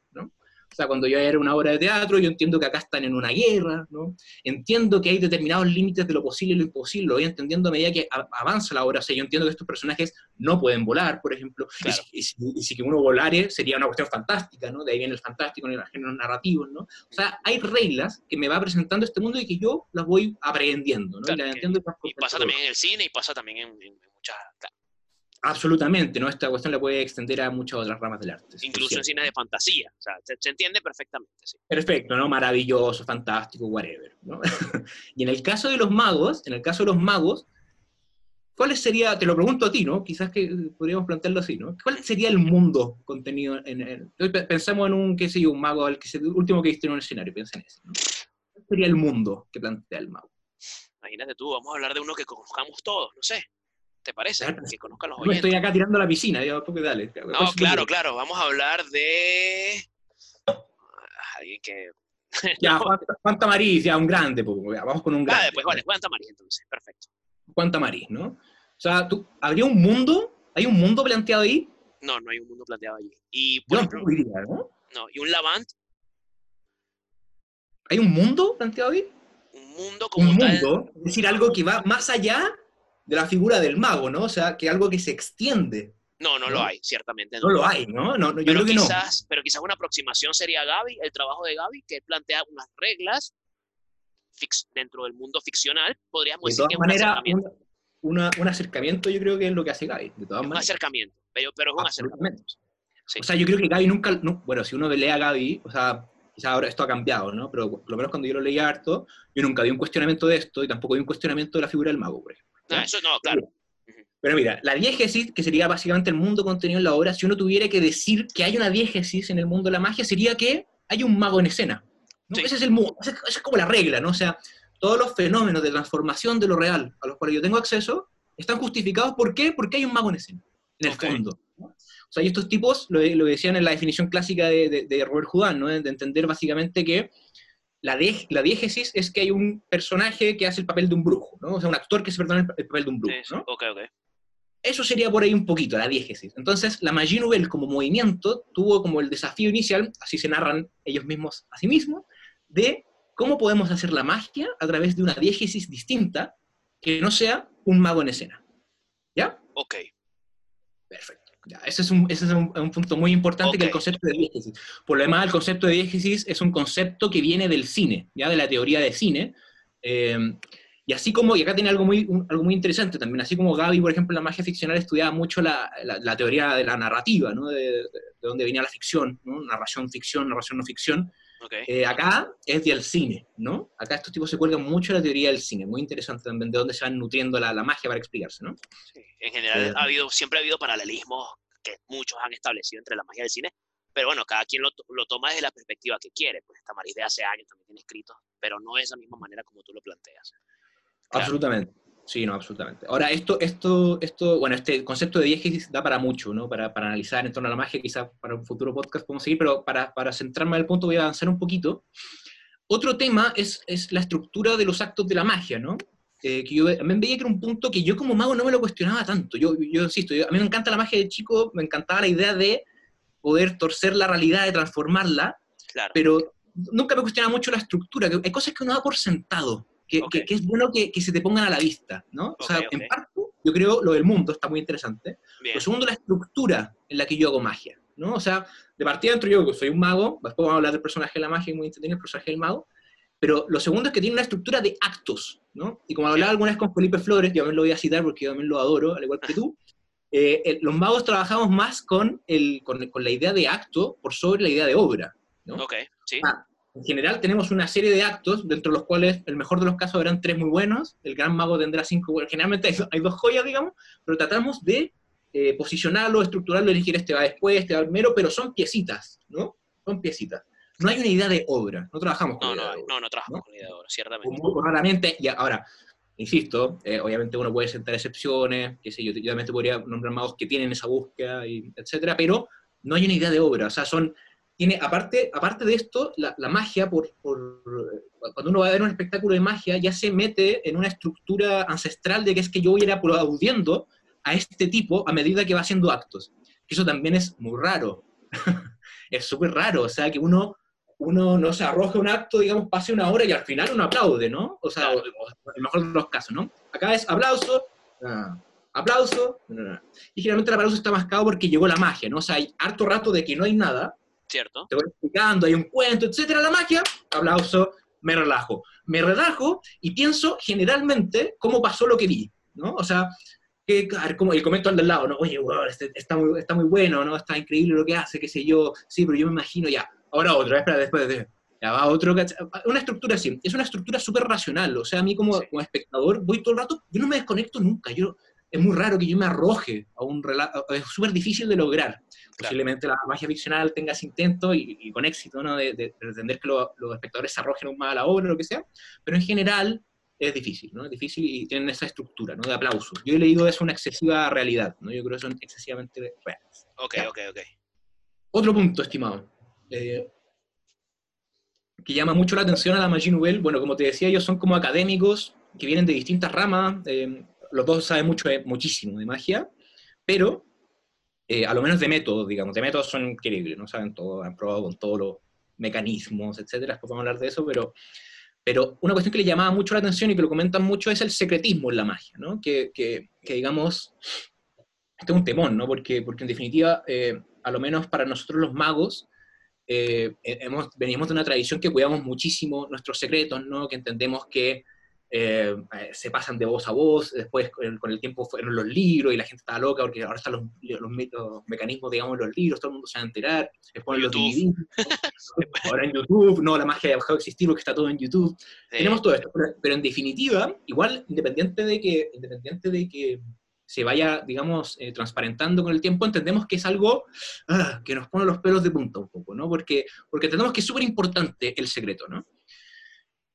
O sea, cuando yo era una obra de teatro, yo entiendo que acá están en una guerra, ¿no? Entiendo que hay determinados límites de lo posible y lo imposible, lo voy entendiendo a medida que avanza la obra. O sea, yo entiendo que estos personajes no pueden volar, por ejemplo, y, si, que uno volare sería una cuestión fantástica, ¿no? De ahí viene el fantástico, en los géneros narrativos, ¿no? O sea, hay reglas que me va presentando este mundo y que yo las voy aprendiendo, ¿no? y, pasa también en el cine y pasa también en, muchas... Absolutamente, ¿no? Esta cuestión la puede extender a muchas otras ramas del arte. Incluso en cine de fantasía, o sea, se, entiende perfectamente, sí. Perfecto, ¿no? Maravilloso, fantástico, whatever, ¿no? y en el caso de los magos, en el caso de los magos, ¿cuál sería, te lo pregunto a ti, ¿no? Quizás que podríamos plantearlo así, ¿no? ¿Cuál sería el mundo contenido en el... Pensamos en un, qué sé yo, un mago, el, que último que viste en un escenario, piensa en ese, ¿no? ¿Cuál sería el mundo que plantea el mago? Imagínate tú, vamos a hablar de uno que conozcamos todos, no sé. ¿Te parece? que conozcan los oyentes. estoy acá tirando la piscina, ya, porque dale. No, claro, claro. Vamos a hablar de. Alguien que. Ya, Juan Tamariz, ya un grande, pues, vamos con un grande. Ah, después, vale, Juan Tamariz, entonces, perfecto. Juan Tamariz, ¿no? O sea, ¿tú, ¿habría un mundo? ¿Hay un mundo planteado ahí? No, no hay un mundo planteado allí. Y, por ejemplo, ¿no? No, y un Lavant. ¿Hay un mundo planteado ahí? Un mundo como un mundo, es decir, algo que va más allá de la figura del mago, ¿no? O sea, que algo que se extiende. No, no, lo hay, ciertamente. No, lo hay, ¿no? no, yo pero, creo que quizás, pero quizás una aproximación sería Gaby, el trabajo de Gaby, que plantea unas reglas fix, dentro del mundo ficcional. Podríamos decir que es un acercamiento. un acercamiento yo creo que es lo que hace Gaby, de todas Un acercamiento, pero, pero es un acercamiento. O sea, yo creo que Gaby nunca, bueno, si uno lee a Gaby, o sea, quizás ahora esto ha cambiado, ¿no? Pero por lo menos cuando yo lo leía harto, yo nunca vi un cuestionamiento de esto y tampoco vi un cuestionamiento de la figura del mago, por ejemplo. No, eso no, claro. Pero mira, la diégesis, que sería básicamente el mundo contenido en la obra, si uno tuviera que decir que hay una diégesis en el mundo de la magia, sería que hay un mago en escena. Ese es el esa es como la regla, ¿no? O sea, todos los fenómenos de transformación de lo real a los cuales yo tengo acceso están justificados. ¿Por qué? Porque hay un mago en escena, en el fondo. O sea, y estos tipos lo, lo, decían en la definición clásica de, de, Robert Houdin, ¿no? de entender básicamente que la, la diégesis es que hay un personaje que hace el papel de un brujo, ¿no? o sea, un actor que se perdona el, papel de un brujo. ¿no? Okay, okay. Eso sería por ahí un poquito, la diégesis. Entonces, la magie nouvelle como movimiento tuvo como el desafío inicial, así se narran ellos mismos a sí mismos, de cómo podemos hacer la magia a través de una diégesis distinta que no sea un mago en escena. ¿Ya? Ok. Perfecto. Ese es, un, ese es un, punto muy importante que el concepto de diégesis. Por lo demás, el concepto de diégesis es un concepto que viene del cine, ya de la teoría de cine. Eh, y así como, y acá tiene algo muy, algo muy interesante también, así como Gaby, por ejemplo, en la magia ficcional estudiaba mucho la, la, teoría de la narrativa, ¿no? de, de, dónde venía la ficción, ¿no? narración, ficción, narración, no ficción. Eh, acá es del cine, ¿no? Acá estos tipos se cuelgan mucho de la teoría del cine, muy interesante también, de dónde se van nutriendo la, la magia para explicarse, ¿no? Sí. En general, eh, ha habido, siempre ha habido paralelismos que muchos han establecido entre la magia y el cine, pero bueno, cada quien lo, lo toma desde la perspectiva que quiere, pues esta Maris de hace años también tiene escritos, pero no es la misma manera como tú lo planteas. Absolutamente. Sí, no, absolutamente. Ahora, esto, esto, esto, bueno, este concepto de diégesis da para mucho, ¿no? Para, para analizar en torno a la magia, quizás para un futuro podcast podemos seguir, pero para, para centrarme en el punto voy a avanzar un poquito. Otro tema es, es la estructura de los actos de la magia, ¿no? Eh, que yo también veía que era un punto que yo como mago no me lo cuestionaba tanto. Yo, yo insisto, a mí me encanta la magia de chico, me encantaba la idea de poder torcer la realidad, de transformarla, claro. pero nunca me cuestionaba mucho la estructura, que hay cosas que uno da por sentado que, es bueno que, se te pongan a la vista, ¿no? o sea, en parte, yo creo lo del mundo está muy interesante. Lo segundo, la estructura en la que yo hago magia, ¿no? O sea, de partida dentro yo soy un mago, después vamos a hablar del personaje de la magia, muy entretenido el personaje del mago, pero lo segundo es que tiene una estructura de actos, ¿no? Y como hablaba alguna vez con Felipe Flores, yo también lo voy a citar porque yo también lo adoro, al igual que tú, eh, los magos trabajamos más con, el, con, con, la idea de acto por sobre la idea de obra, ¿no? Ok, sí. Ah, en general tenemos una serie de actos, dentro de los cuales el mejor de los casos verán tres muy buenos, el gran mago tendrá cinco, generalmente hay, dos joyas, digamos, pero tratamos de eh, posicionarlo, estructurarlo, elegir este va después, este va primero, pero son piecitas, ¿no? Son piecitas. No hay una idea de obra, no trabajamos con no, idea no, de obra. No, no trabajamos con idea de obra, ciertamente. Muy raramente, y ahora, insisto, eh, obviamente uno puede sentar excepciones, que sé yo, yo también podría nombrar magos que tienen esa búsqueda, y etcétera, pero no hay una idea de obra, o sea, son tiene, aparte, aparte de esto, la, magia, por, cuando uno va a ver un espectáculo de magia, ya se mete en una estructura ancestral de que es que yo voy a ir aplaudiendo a este tipo a medida que va haciendo actos. Eso también es muy raro. es súper raro, o sea, que uno, uno no se arroje un acto, digamos, pase una hora y al final uno aplaude, ¿no? O sea, en el mejor de los casos, ¿no? Acá es aplauso, ah, aplauso, y generalmente el aplauso está mascado porque llegó la magia, ¿no? O sea, hay harto rato de que no hay nada, Cierto. Te voy explicando, hay un cuento, etcétera, la magia, aplauso, me relajo. Me relajo y pienso generalmente cómo pasó lo que vi, ¿no? O sea, que, como el comento al del lado, ¿no? Oye, wow, este, está, muy, está muy bueno, ¿no? Está increíble lo que hace, qué sé yo. Sí, pero yo me imagino ya. Ahora otro, espera, después de... Ya va otro, una estructura así, es una estructura súper racional, o sea, a mí como, como, espectador voy todo el rato, yo no me desconecto nunca, yo, es muy raro que yo me arroje a un relato, es súper difícil de lograr. Posiblemente la magia ficcional tenga ese intento y, con éxito, ¿no? De, pretender que los espectadores se arrojen un más a la obra o lo que sea, pero en general es difícil, ¿no? Es difícil y tienen esa estructura, ¿no? De aplausos. Yo he leído es una excesiva realidad, ¿no? Yo creo que son excesivamente reales. Ok, ok, ok. Otro punto, estimado, eh, que llama mucho la atención a la Magie Nouvelle, bueno, como te decía, ellos son como académicos que vienen de distintas ramas, eh, los dos saben mucho, muchísimo de magia, pero eh, a lo menos de métodos, digamos, de métodos son increíbles, ¿no? Saben todo, han probado con todos los mecanismos, etcétera, después vamos a hablar de eso, pero, pero una cuestión que le llamaba mucho la atención y que lo comentan mucho es el secretismo en la magia, ¿no? Que, que, que digamos, este es un temón, ¿no? Porque, porque en definitiva, eh, a lo menos para nosotros los magos, eh, hemos, venimos de una tradición que cuidamos muchísimo nuestros secretos, ¿no? Que entendemos que eh, eh, se pasan de voz a voz, después con el, tiempo fueron los libros y la gente estaba loca porque ahora están los, los, mecanismos, digamos, de los libros, todo el mundo se va a enterar, después los DVDs, ahora en YouTube, no, la magia ha dejado de existir porque está todo en YouTube. Tenemos todo esto, pero, en definitiva, igual, independiente de que, independiente de que se vaya, digamos, eh, transparentando con el tiempo, entendemos que es algo ah, que nos pone los pelos de punta un poco, ¿no? Porque, porque entendemos que es súper importante el secreto, ¿no?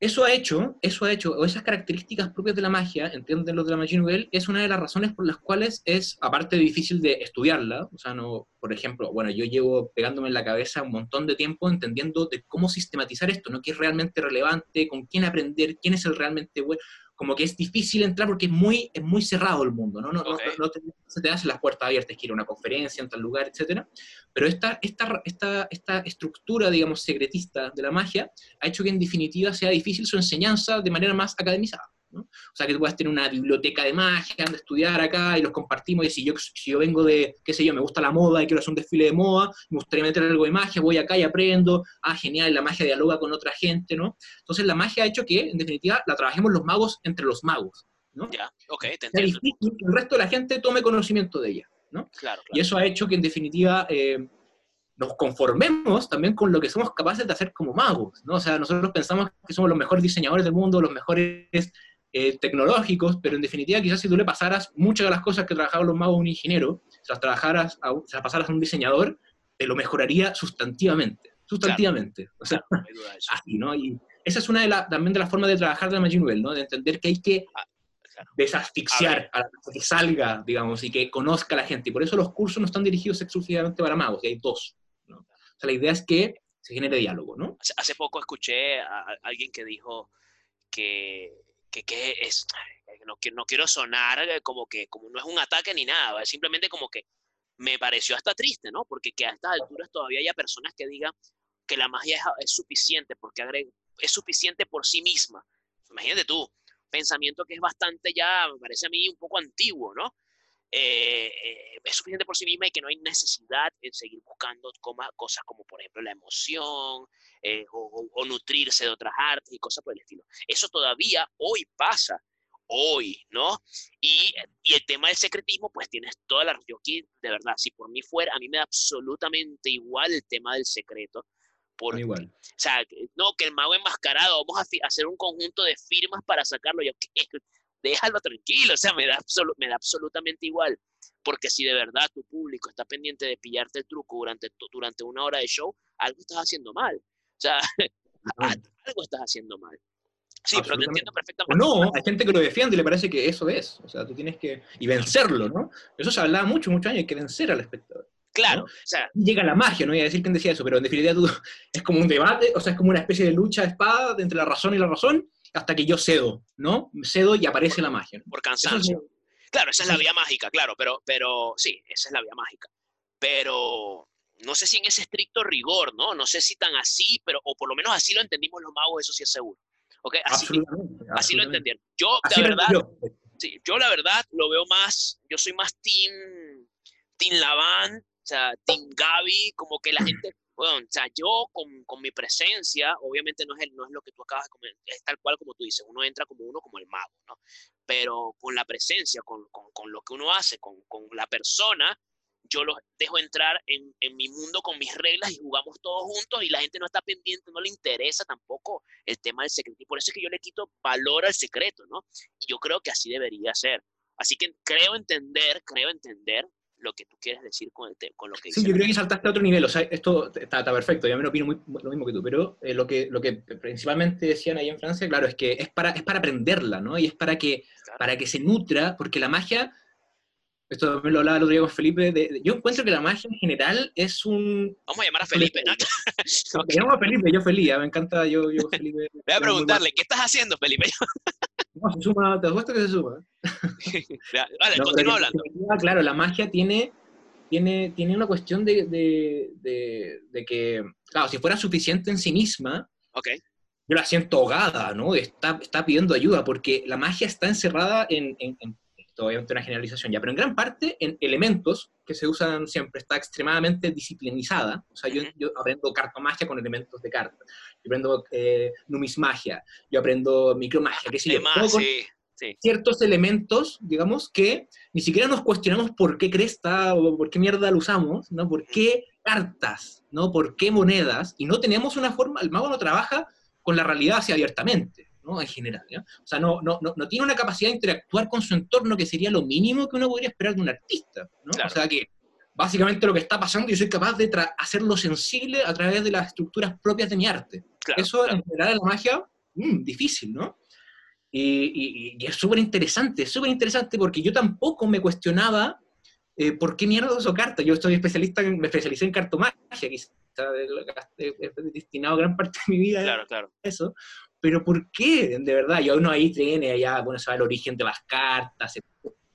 Eso ha hecho, eso ha hecho, o esas características propias de la magia, entienden los de la Magie Nouvelle, es una de las razones por las cuales es, aparte difícil de estudiarla, o sea, no, por ejemplo, bueno, yo llevo pegándome en la cabeza un montón de tiempo entendiendo de cómo sistematizar esto, ¿no? ¿Qué es realmente relevante? ¿Con quién aprender? ¿Quién es el realmente bueno? Como que es difícil entrar porque es muy, es muy cerrado el mundo, ¿no? No, no, no, te, se te hacen las puertas abiertas, que ir a una conferencia en tal lugar, etc. Pero esta, esta, esta, esta estructura, digamos, secretista de la magia ha hecho que en definitiva sea difícil su enseñanza de manera más academizada. O sea, que tú puedas tener una biblioteca de magia, de estudiar acá y los compartimos, y si yo, si yo vengo de, qué sé yo, me gusta la moda y quiero hacer un desfile de moda, me gustaría meter algo de magia, voy acá y aprendo, ah, genial, la magia dialoga con otra gente, ¿no? Entonces la magia ha hecho que, en definitiva, la trabajemos los magos entre los magos, ¿no? Ya, ok, te entiendo. Difícil que el resto de la gente tome conocimiento de ella, ¿no? Claro, Y eso ha hecho que, en definitiva, eh, nos conformemos también con lo que somos capaces de hacer como magos, ¿no? O sea, nosotros pensamos que somos los mejores diseñadores del mundo, los mejores eh, tecnológicos, pero en definitiva quizás si tú le pasaras muchas de las cosas que trabajaban los magos a un ingeniero, se las, trabajaras a, se las pasaras a un diseñador, te lo mejoraría sustantivamente. Sustantivamente. o sea, así, ¿no? Y esa es una de las, también de las formas de trabajar de la Nouvelle, ¿no? De entender que hay que ah, desasfixiar a, la que salga, digamos, y que conozca a la gente. Y por eso los cursos no están dirigidos exclusivamente para magos, y hay dos. ¿no? O sea, la idea es que se genere diálogo, ¿no? Hace poco escuché a alguien que dijo que que, es, no, no quiero sonar eh, como que como no es un ataque ni nada, es simplemente como que me pareció hasta triste, ¿no? Porque que a estas alturas todavía haya personas que digan que la magia es, suficiente, porque es suficiente por sí misma. Imagínate tú, pensamiento que es bastante ya, me parece a mí un poco antiguo, ¿no? Eh, eh, es suficiente por sí misma y que no hay necesidad en seguir buscando cosas como, por ejemplo, la emoción eh, o, nutrirse de otras artes y cosas por el estilo. Eso todavía hoy pasa, hoy, ¿no? Y, y el tema del secretismo, pues tienes toda la... Yo aquí, de verdad, si por mí fuera, a mí me da absolutamente igual el tema del secreto. Por, igual. O sea, no, que el mago enmascarado, vamos a hacer un conjunto de firmas para sacarlo. Yo, déjalo tranquilo, o sea, me da, me da absolutamente igual. Porque si de verdad tu público está pendiente de pillarte el truco durante, durante una hora de show, algo estás haciendo mal. O sea, algo estás haciendo mal. Sí, pero te entiendo perfectamente. no, hay gente que lo defiende y le parece que eso es. O sea, tú tienes que. Y vencerlo, ¿no? Eso se hablaba mucho, muchos años, hay que vencer al espectador. Claro. O sea, Llega la magia, no voy a decir quién decía eso, pero en definitiva tú, es como un debate, o sea, es como una especie de lucha de espada entre la razón y la razón, hasta que yo cedo, ¿no? Cedo y aparece la magia. Por cansancio. Claro, esa es la vía mágica, claro, pero, pero sí, esa es la vía mágica. Pero no sé si en ese estricto rigor, ¿no? No sé si tan así, pero, o por lo menos así lo entendimos los magos, eso sí es seguro. ¿Ok? Así, así lo entendieron. Yo, la verdad, sí, yo la verdad lo veo más, yo soy más team, team Laván, o sea, team Gaby, como que la gente, bueno, o sea, yo con, con, mi presencia, obviamente no es, el, no es lo que tú acabas de comentar, es tal cual como tú dices, uno entra como uno, como el mago, ¿no? Pero con la presencia, con, con, con lo que uno hace, con, la persona, yo los dejo entrar en, en, mi mundo con mis reglas y jugamos todos juntos y la gente no está pendiente, no le interesa tampoco el tema del secreto. Y por eso es que yo le quito valor al secreto, ¿no? Y yo creo que así debería ser. Así que creo entender, creo entender lo que tú quieres decir con, el con lo que Sí, yo creo que saltaste a otro nivel, o sea, esto está, está perfecto, yo me opino muy, lo mismo que tú, pero eh, lo, que, lo que principalmente decían ahí en Francia, claro, es que es para, es para aprenderla, ¿no? Y es para que, para que se nutra, porque la magia, esto también lo hablaba el otro día con Felipe, de, yo encuentro que la magia en general es un... Vamos a llamar a Felipe, ¿no? okay. a Felipe, yo feliz, me encanta, yo, yo Felipe. Voy a preguntarle, ¿qué estás haciendo, Felipe? No, se suma, te apuesto que se suma. vale, no, continúa hablando. Claro, la magia tiene, tiene, tiene una cuestión de, de, de, que, claro, si fuera suficiente en sí misma, okay. yo la siento ahogada, ¿no? Está, está pidiendo ayuda, porque la magia está encerrada en, en, en obviamente una generalización ya, pero en gran parte en elementos que se usan siempre, está extremadamente disciplinizada. O sea, yo, yo aprendo cartomagia con elementos de cartas, yo aprendo eh, numismagia, yo aprendo micromagia, qué sé yo. sí, sí. Ciertos elementos, digamos, que ni siquiera nos cuestionamos por qué cresta o por qué mierda lo usamos, ¿no? ¿Por qué cartas? ¿No? ¿Por qué monedas? Y no tenemos una forma, el mago no trabaja con la realidad así abiertamente. ¿No? En general, ¿ya? O sea, no, no, no, tiene una capacidad de interactuar con su entorno que sería lo mínimo que uno podría esperar de un artista, ¿no? O sea, que básicamente lo que está pasando yo soy capaz de hacerlo sensible a través de las estructuras propias de mi arte. Eso en general en la magia, mmm, difícil, ¿no? Y, y, es súper interesante, súper interesante porque yo tampoco me cuestionaba eh, por qué mierda uso cartas. Yo estoy especialista, en, me especialicé en cartomagia, quizás he destinado gran parte de mi vida claro, claro. a eso, pero ¿por qué? De verdad, yo uno ahí tiene allá, bueno, sabe el origen de las cartas,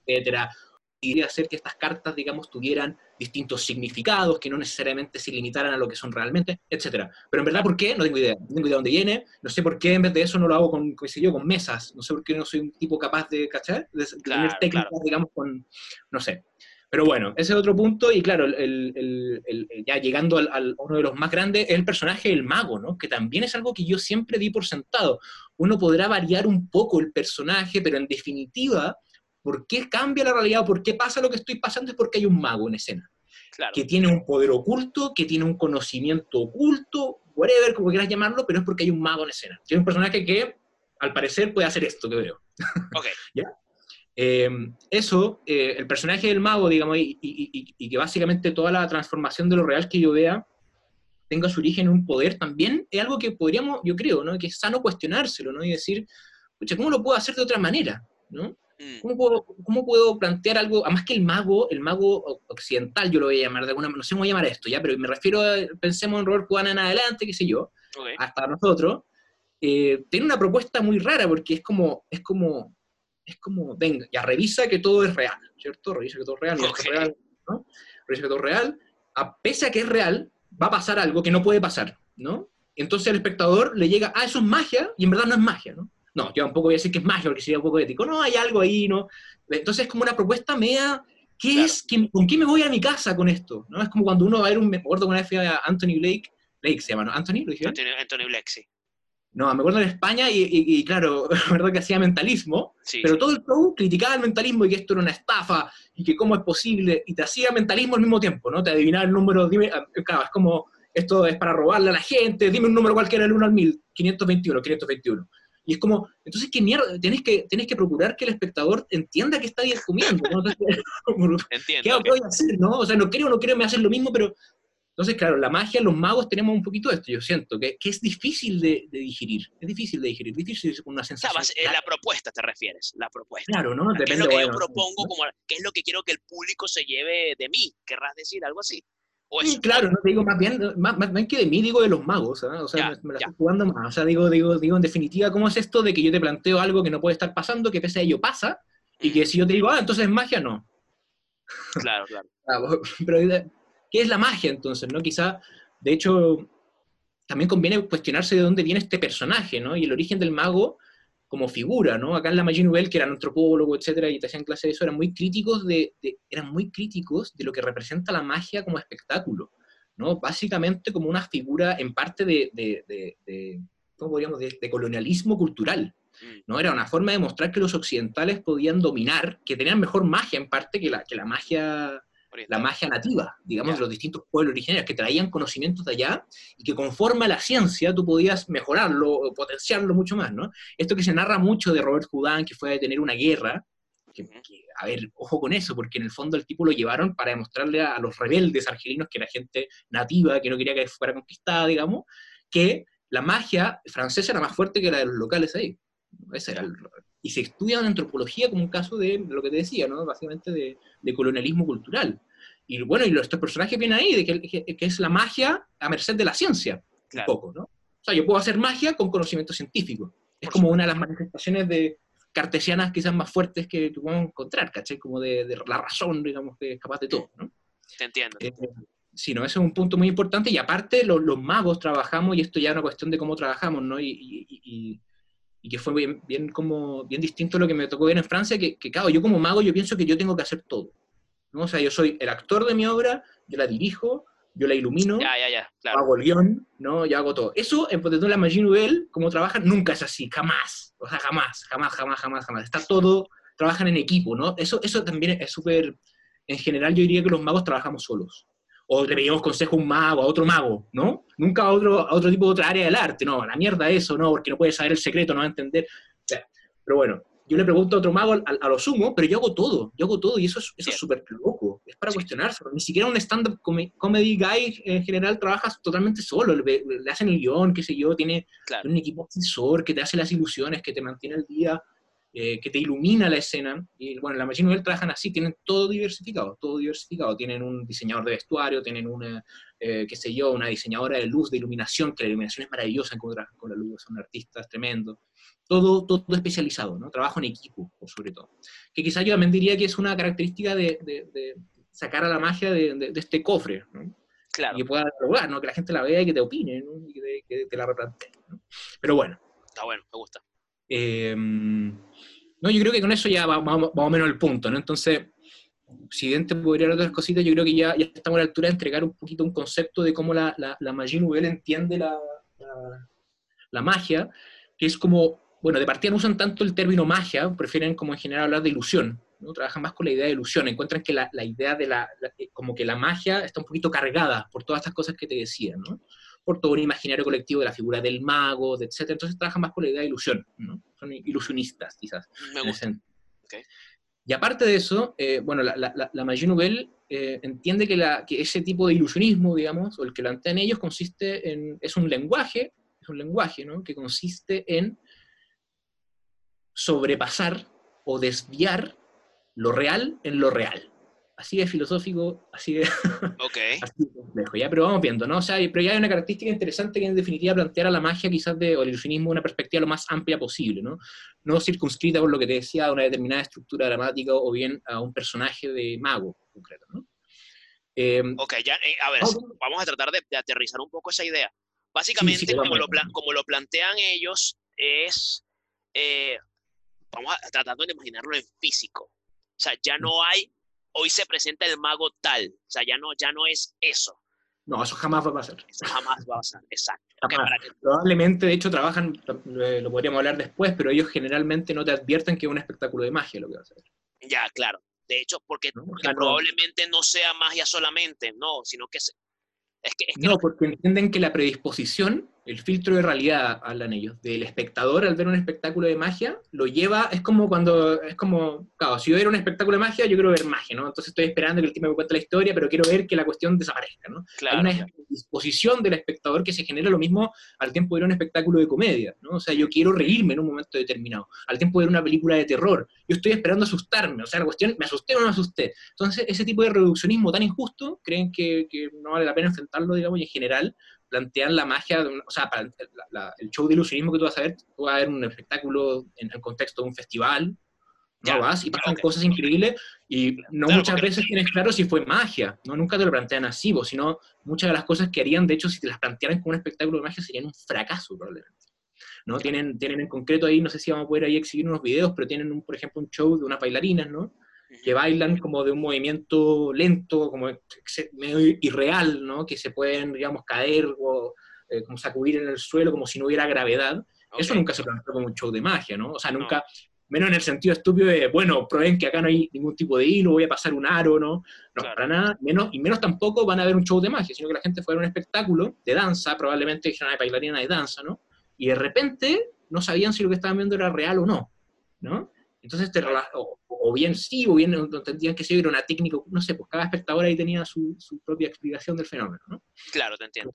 etcétera, y hacer que estas cartas, digamos, tuvieran distintos significados, que no necesariamente se limitaran a lo que son realmente, etcétera. Pero en verdad, ¿por qué? No tengo idea. No tengo idea de dónde viene. No sé por qué en vez de eso no lo hago con, qué sé yo, con mesas. No sé por qué no soy un tipo capaz de, ¿cachar? De tener técnicas, digamos, con, no sé. Pero bueno, ese es otro punto, y claro, el, ya llegando al, uno de los más grandes, es el personaje del mago, ¿no? Que también es algo que yo siempre di por sentado. Uno podrá variar un poco el personaje, pero en definitiva, ¿por qué cambia la realidad por qué pasa lo que estoy pasando? Es porque hay un mago en escena. Que tiene un poder oculto, que tiene un conocimiento oculto, whatever, como quieras llamarlo, pero es porque hay un mago en escena. Tiene un personaje que, al parecer, puede hacer esto que veo. Ok. ¿Ya? Em, eso, eh, el personaje del mago, digamos, y, que básicamente toda la transformación de lo real que yo vea tenga su origen en un poder, también es algo que podríamos, yo creo, ¿no? Que es sano cuestionárselo, ¿no? Y decir, pucha, ¿cómo lo puedo hacer de otra manera? ¿no? Mm. ¿Cómo puedo, ¿Cómo puedo, plantear algo, además que el mago, el mago occidental, yo lo voy a llamar de alguna no sé cómo llamar esto, ¿ya? Pero me refiero, a, pensemos en Robert Cubana en adelante, qué sé yo, hasta nosotros, eh, tiene una propuesta muy rara, porque es como, es como, es como, venga, ya revisa que todo es real, ¿cierto? Revisa que todo es real, es real ¿no? Revisa que todo es real, a, pese a que es real, va a pasar algo que no puede pasar, ¿no? Entonces el espectador le llega, ah, eso es magia, y en verdad no es magia, ¿no? No, yo tampoco voy a decir que es magia, porque sería un poco ético, no, hay algo ahí, ¿no? Entonces es como una propuesta media, ¿qué es? ¿Con qué me voy a mi casa con esto? ¿no? Es como cuando uno va a ver un, me acuerdo una vez a Anthony Blake, Blake se llama, ¿no? ¿Anthony? ¿Lo dije? Anthony, Anthony Blake, sí. No, me acuerdo en España y, y, claro, verdad que hacía mentalismo, pero todo el show criticaba el mentalismo y que esto era una estafa y que cómo es posible, y te hacía mentalismo al mismo tiempo, ¿no? Te adivinaba el número, dime, ah, claro, es como, esto es para robarle a la gente, dime un número cualquiera del 1 al 1000, 521, 521. Y es como, entonces, ¿qué mierda? Tienes que, tienes que procurar que el espectador entienda que está comiendo. ¿no? Entiendo, ¿Qué voy a hacer? ¿no? O sea, no creo, no creo, me hacen lo mismo, pero entonces, claro, la magia, los magos tenemos un poquito de esto, yo siento, que, que es difícil de, digerir, es difícil de digerir, difícil con una sensación. O sea, la propuesta te refieres, la propuesta. Claro, ¿no? Depende, ¿Qué es lo que yo propongo, como, qué es lo que quiero que el público se lleve de mí? ¿Querrás decir algo así? sí, claro, no te digo más bien, más, más, que de mí, digo de los magos, ¿ah? o sea, me, la estoy jugando más, o sea, digo, digo, digo, en definitiva, ¿cómo es esto de que yo te planteo algo que no puede estar pasando, que pese a ello pasa, y que mm. si yo te digo, ah, entonces es magia, no. Claro, claro. Pero, ¿qué es la magia entonces, no? Quizá de hecho, también conviene cuestionarse de dónde viene este personaje, ¿no? Y el origen del mago como figura, ¿no? Acá en la Magie Nouvelle, que eran antropólogo, etcétera, y te hacían clase de eso, eran muy críticos de, eran muy críticos de lo que representa la magia como espectáculo, ¿no? Básicamente como una figura en parte de, de ¿cómo podríamos de, colonialismo cultural, mm. ¿no? Era una forma de mostrar que los occidentales podían dominar, que tenían mejor magia en parte que la, que la magia la magia nativa, digamos, de los distintos pueblos originarios, que traían conocimientos de allá y que conforme a la ciencia tú podías mejorarlo, potenciarlo mucho más, ¿no? Esto que se narra mucho de Robert Houdin, que fue a detener una guerra, que, a ver, ojo con eso, porque en el fondo el tipo lo llevaron para demostrarle a, los rebeldes argelinos, que era gente nativa, que no quería que fuera conquistada, digamos, que la magia francesa era más fuerte que la de los locales ahí. Ese era el, y se estudia en antropología como un caso de, lo que te decía, ¿no? Básicamente de, de colonialismo cultural. Y bueno, y estos personajes vienen ahí, de que, que, es la magia a merced de la ciencia, un poco, ¿no? O sea, yo puedo hacer magia con conocimiento científico. Es como una de las manifestaciones de cartesianas quizás más fuertes que, que podemos encontrar, ¿cachai? Como de, de, la razón, digamos, que es capaz de todo, ¿no? Te entiendo. Eh, sí, no, ese es un punto muy importante. Y aparte, los, los magos trabajamos, y esto ya es una cuestión de cómo trabajamos, ¿no? y, y y que fue bien, bien, como, bien distinto a lo que me tocó ver en Francia, que, que, claro, yo como mago yo pienso que yo tengo que hacer todo. ¿no? O sea, yo soy el actor de mi obra, yo la dirijo, yo la ilumino, ya, ya, ya, claro. hago el guion, ¿no? yo hago todo. Eso, en de la Magie Nouvelle, como trabajan, nunca es así, jamás. O sea, jamás, jamás, jamás, jamás, jamás. Está todo, trabajan en equipo, ¿no? Eso, eso también es súper, en general yo diría que los magos trabajamos solos. O le pedimos consejo a un mago, a otro mago, ¿no? Nunca a otro, a otro tipo de otra área del arte, no, a la mierda eso, no, porque no puede saber el secreto, no va a entender. pero bueno, yo le pregunto a otro mago a, lo sumo, pero yo hago todo, yo hago todo y eso es súper loco, es para cuestionarse. Ni siquiera un stand-up comedy guy en general trabajas totalmente solo, le, hacen el guion, qué sé yo, tiene un equipo asesor que te hace las ilusiones, que te mantiene el día, eh, que te ilumina la escena. Y bueno, la Machine Novel trabajan así, tienen todo diversificado, todo diversificado. Tienen un diseñador de vestuario, tienen una, eh, qué sé yo, una diseñadora de luz, de iluminación, que la iluminación es maravillosa en con la luz, son artistas tremendos todo, todo especializado, ¿no? Trabajo en equipo, sobre todo. Que quizás yo también diría que es una característica de, de, sacar a la magia de, este cofre, ¿no? Claro. Y que pueda lograr, ¿no? Que la gente la vea y que te opine, ¿no? Y que te, la replantee, ¿no? Pero bueno. Está bueno, me gusta. Em, no, yo creo que con eso ya va, más o menos el punto, ¿no? Entonces, si Dente podría hablar otras cositas, yo creo que ya, ya estamos a la altura de entregar un poquito un concepto de cómo la, la, la nouvelle entiende la, la, la magia, que es como bueno, de partida no usan tanto el término magia, prefieren como en general hablar de ilusión, ¿no? trabajan más con la idea de ilusión, encuentran que la, idea de la, como que la magia está un poquito cargada por todas estas cosas que te decía, ¿no? Por todo un imaginario colectivo de la figura del mago, de etc. Entonces trabajan más con la idea de ilusión, ¿no? son ilusionistas quizás. Me gusta. Y aparte de eso, eh, bueno, la, la, magie nouvelle eh, entiende que, que, ese tipo de ilusionismo, digamos, o el que plantean ellos, consiste en, es un lenguaje, es un lenguaje, ¿no? Que consiste en sobrepasar o desviar lo real en lo real. Así de filosófico, así de, okay. complejo, ¿ya? Pero vamos viendo, ¿no? O sea, pero ya hay una característica interesante que en definitiva plantear a la magia quizás de, o el ilusionismo una perspectiva lo más amplia posible, ¿no? No circunscrita por lo que te decía a una determinada estructura dramática o bien a un personaje de mago concreto, ¿no? Eh, ok, ya, eh, a ver, vamos a tratar de, aterrizar un poco esa idea. Básicamente, como, lo como lo plantean ellos, es eh, vamos a, tratando de imaginarlo en físico. O sea, ya no hay, hoy se presenta el mago tal, o sea, ya no, ya no es eso. No, eso jamás va a pasar. Eso jamás va a pasar, exacto. Probablemente, de hecho, trabajan, lo podríamos hablar después, pero ellos generalmente no te advierten que es un espectáculo de magia lo que vas a hacer. Ya, claro. De hecho, porque, probablemente no. sea magia solamente, no, sino que, es que, no, porque entienden que la predisposición el filtro de realidad, hablan ellos, del espectador al ver un espectáculo de magia, lo lleva, es como cuando, es como, claro, si yo ver un espectáculo de magia, yo quiero ver magia, ¿no? Entonces estoy esperando que el tipo me cuente la historia, pero quiero ver que la cuestión desaparezca, ¿no? Hay una disposición del espectador que se genera lo mismo al tiempo de ver un espectáculo de comedia, ¿no? O sea, yo quiero reírme en un momento determinado, al tiempo de ver una película de terror, yo estoy esperando asustarme, o sea, la cuestión, ¿me asusté o no me asusté? Entonces, ese tipo de reduccionismo tan injusto, creen que, que no vale la pena enfrentarlo, digamos, y en general, plantean la magia, o sea, para el show de ilusionismo que tú vas a ver, tú vas a ver un espectáculo en el contexto de un festival, no vas y pasan cosas increíbles y no muchas veces tienes claro si fue magia, no nunca te lo plantean así, sino muchas de las cosas que harían, de hecho, si te las plantearan como un espectáculo de magia serían un fracaso probablemente. ¿no? Tienen, tienen en concreto ahí, no sé si vamos a poder ahí exhibir unos videos, pero tienen, un, por ejemplo, un show de unas bailarinas, ¿no? Que bailan como de un movimiento lento, como medio irreal, ¿no? Que se pueden, digamos, caer o eh, como sacudir en el suelo como si no hubiera gravedad. Eso nunca se planteó como un show de magia, ¿no? O sea, nunca, menos en el sentido estúpido de, bueno, prueben que acá no hay ningún tipo de hilo, voy a pasar un aro, ¿no? No, para nada, menos, y menos tampoco van a ver un show de magia, sino que la gente fue a ver un espectáculo de danza, probablemente dijeron, de bailarina de danza, ¿no? Y de repente no sabían si lo que estaban viendo era real o no, ¿no? Entonces, te o, bien sí, o bien entendían que sí, era una técnica, no sé, pues cada espectador ahí tenía su, su propia explicación del fenómeno, ¿no? Claro, te entiendo.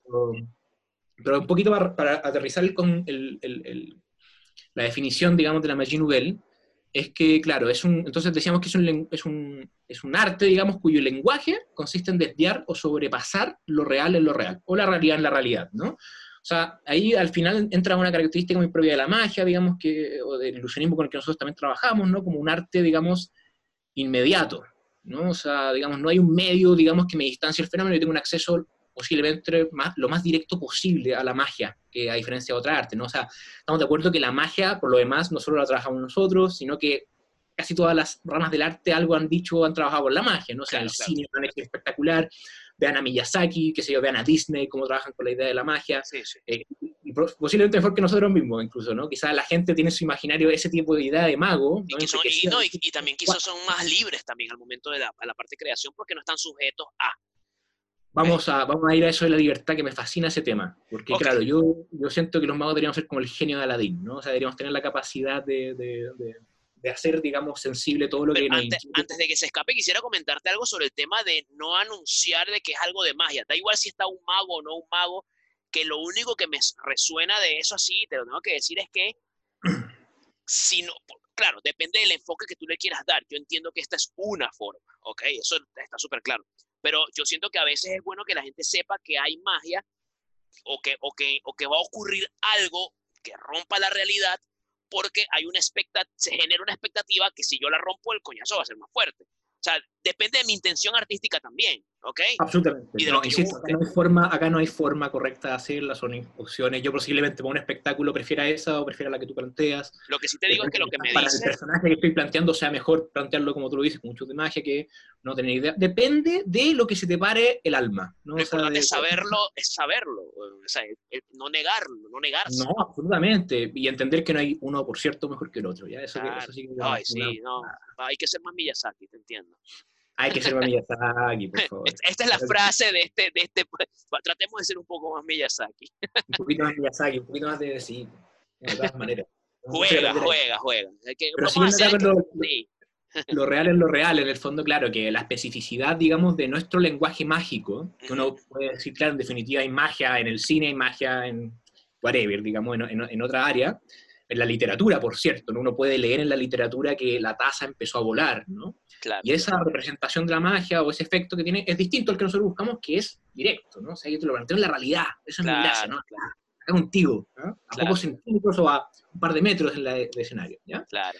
Pero, un poquito para, aterrizar con el, el, la definición, digamos, de la magie nouvelle, es que, claro, es un, entonces decíamos que es un, es, un, es un arte, digamos, cuyo lenguaje consiste en desviar o sobrepasar lo real en lo real, o la realidad en la realidad, ¿no? O sea, ahí al final entra una característica muy propia de la magia, digamos, que, o del ilusionismo con el que nosotros también trabajamos, ¿no? Como un arte, digamos, inmediato, ¿no? O sea, digamos, no hay un medio, digamos, que me distancie el fenómeno, y tengo un acceso posiblemente más, lo más directo posible a la magia, que a diferencia de otra arte, ¿no? O sea, estamos de acuerdo que la magia, por lo demás, no solo la trabajamos nosotros, sino que casi todas las ramas del arte algo han dicho, han trabajado con la magia, ¿no? O sea, el cine es espectacular, vean a Miyazaki, que sé yo, vean a Disney, cómo trabajan con la idea de la magia, eh, y posiblemente mejor que nosotros mismos incluso, ¿no? Quizás la gente tiene su imaginario ese tipo de idea de mago. Y, y, también quizás son más libres también al momento de la, la parte de creación porque no están sujetos a Vamos a, vamos a ir a eso de la libertad, que me fascina ese tema. Porque, claro, yo, yo siento que los magos deberíamos ser como el genio de Aladín, ¿no? O sea, deberíamos tener la capacidad de, de, de, hacer, digamos, sensible todo lo que antes, antes de que se escape, quisiera comentarte algo sobre el tema de no anunciar de que es algo de magia. Da igual si está un mago o no un mago, que lo único que me resuena de eso así, te lo tengo que decir, es que si no, claro, depende del enfoque que tú le quieras dar. Yo entiendo que esta es una forma, ¿ok? Eso está súper claro. Pero yo siento que a veces es bueno que la gente sepa que hay magia o que, o que, o que va a ocurrir algo que rompa la realidad porque hay una se genera una expectativa que si yo la rompo el coñazo va a ser más fuerte. O sea, depende de mi intención artística también, ¿ok? Absolutamente. Y de lo que insisto, acá, no hay forma, acá no hay forma correcta de hacerla, son opciones. Yo posiblemente para un espectáculo prefiera esa o prefiera la que tú planteas. Lo que sí te digo es que lo que me para el personaje que estoy planteando sea mejor plantearlo como tú lo dices, con mucho de magia, que no tener idea. Depende de lo que se te pare el alma. ¿no? Lo importante es saberlo, es saberlo, o sea, no negarlo, no negarse. No, absolutamente. Y entender que no hay uno, por cierto, mejor que el otro. ¿ya? Eso, eso sí, Ay, sí, no. Hay que ser más Miyazaki, te entiendo. Hay que ser más Miyazaki, por favor. Esta es la frase de este, de este. Tratemos de ser un poco más Miyazaki. Un poquito más Miyazaki, un poquito más de sí, de todas maneras. Juega, juega, juega. Pero si lo, lo real es lo real, en el fondo, claro, que la especificidad, digamos, de nuestro lenguaje mágico, que uno puede decir, claro, en definitiva hay magia en el cine, hay magia en whatever, digamos, en, en, en otra área, en la literatura, por cierto, ¿no? uno puede leer en la literatura que la taza empezó a volar, ¿no? y esa representación de la magia o ese efecto que tiene es distinto al que nosotros buscamos, que es directo, ¿no? O sea, yo te lo planteo en la realidad, esa es mi gracia, ¿no? Acá contigo, ¿no? a pocos centímetros o a un par de metros en la de, escenario, ¿ya? Claro.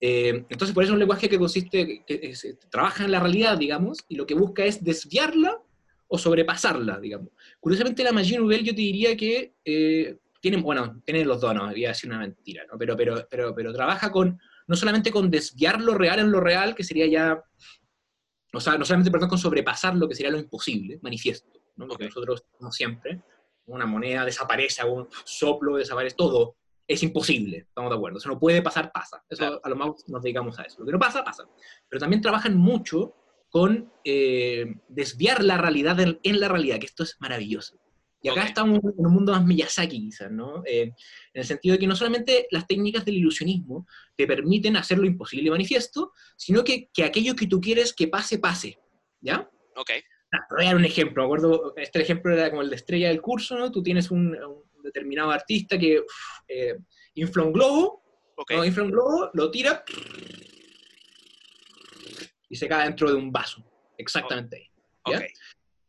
Eh, entonces, por eso es un lenguaje que consiste, que, trabaja en la realidad, digamos, y lo que busca es desviarla o sobrepasarla, digamos. Curiosamente, la magia nouvelle yo te diría que eh, tienen, bueno, tienen los dos, no, voy a decir una mentira, ¿no? Pero, pero, pero, pero trabaja con, no solamente con desviar lo real en lo real, que sería ya, o sea, no solamente, perdón, con sobrepasar lo que sería lo imposible, manifiesto, ¿no? Porque nosotros, como siempre, una moneda desaparece, un soplo desaparece, todo es imposible, estamos de acuerdo. Eso no puede pasar, pasa. Eso a lo más nos dedicamos a eso. Lo que no pasa, pasa. Pero también trabajan mucho con eh, desviar la realidad en, la realidad, que esto es maravilloso. Y acá estamos en un mundo más Miyazaki, quizás, ¿no? Eh, en el sentido de que no solamente las técnicas del ilusionismo te permiten hacer lo imposible manifiesto, sino que, que aquello que tú quieres que pase, pase. ¿Ya? Ok. Ah, voy a dar un ejemplo. Me acuerdo, este ejemplo era como el de estrella del curso, ¿no? Tú tienes un, determinado artista que eh, infla un globo, okay. infla un globo, lo tira y se cae dentro de un vaso. Exactamente ahí. ¿ya?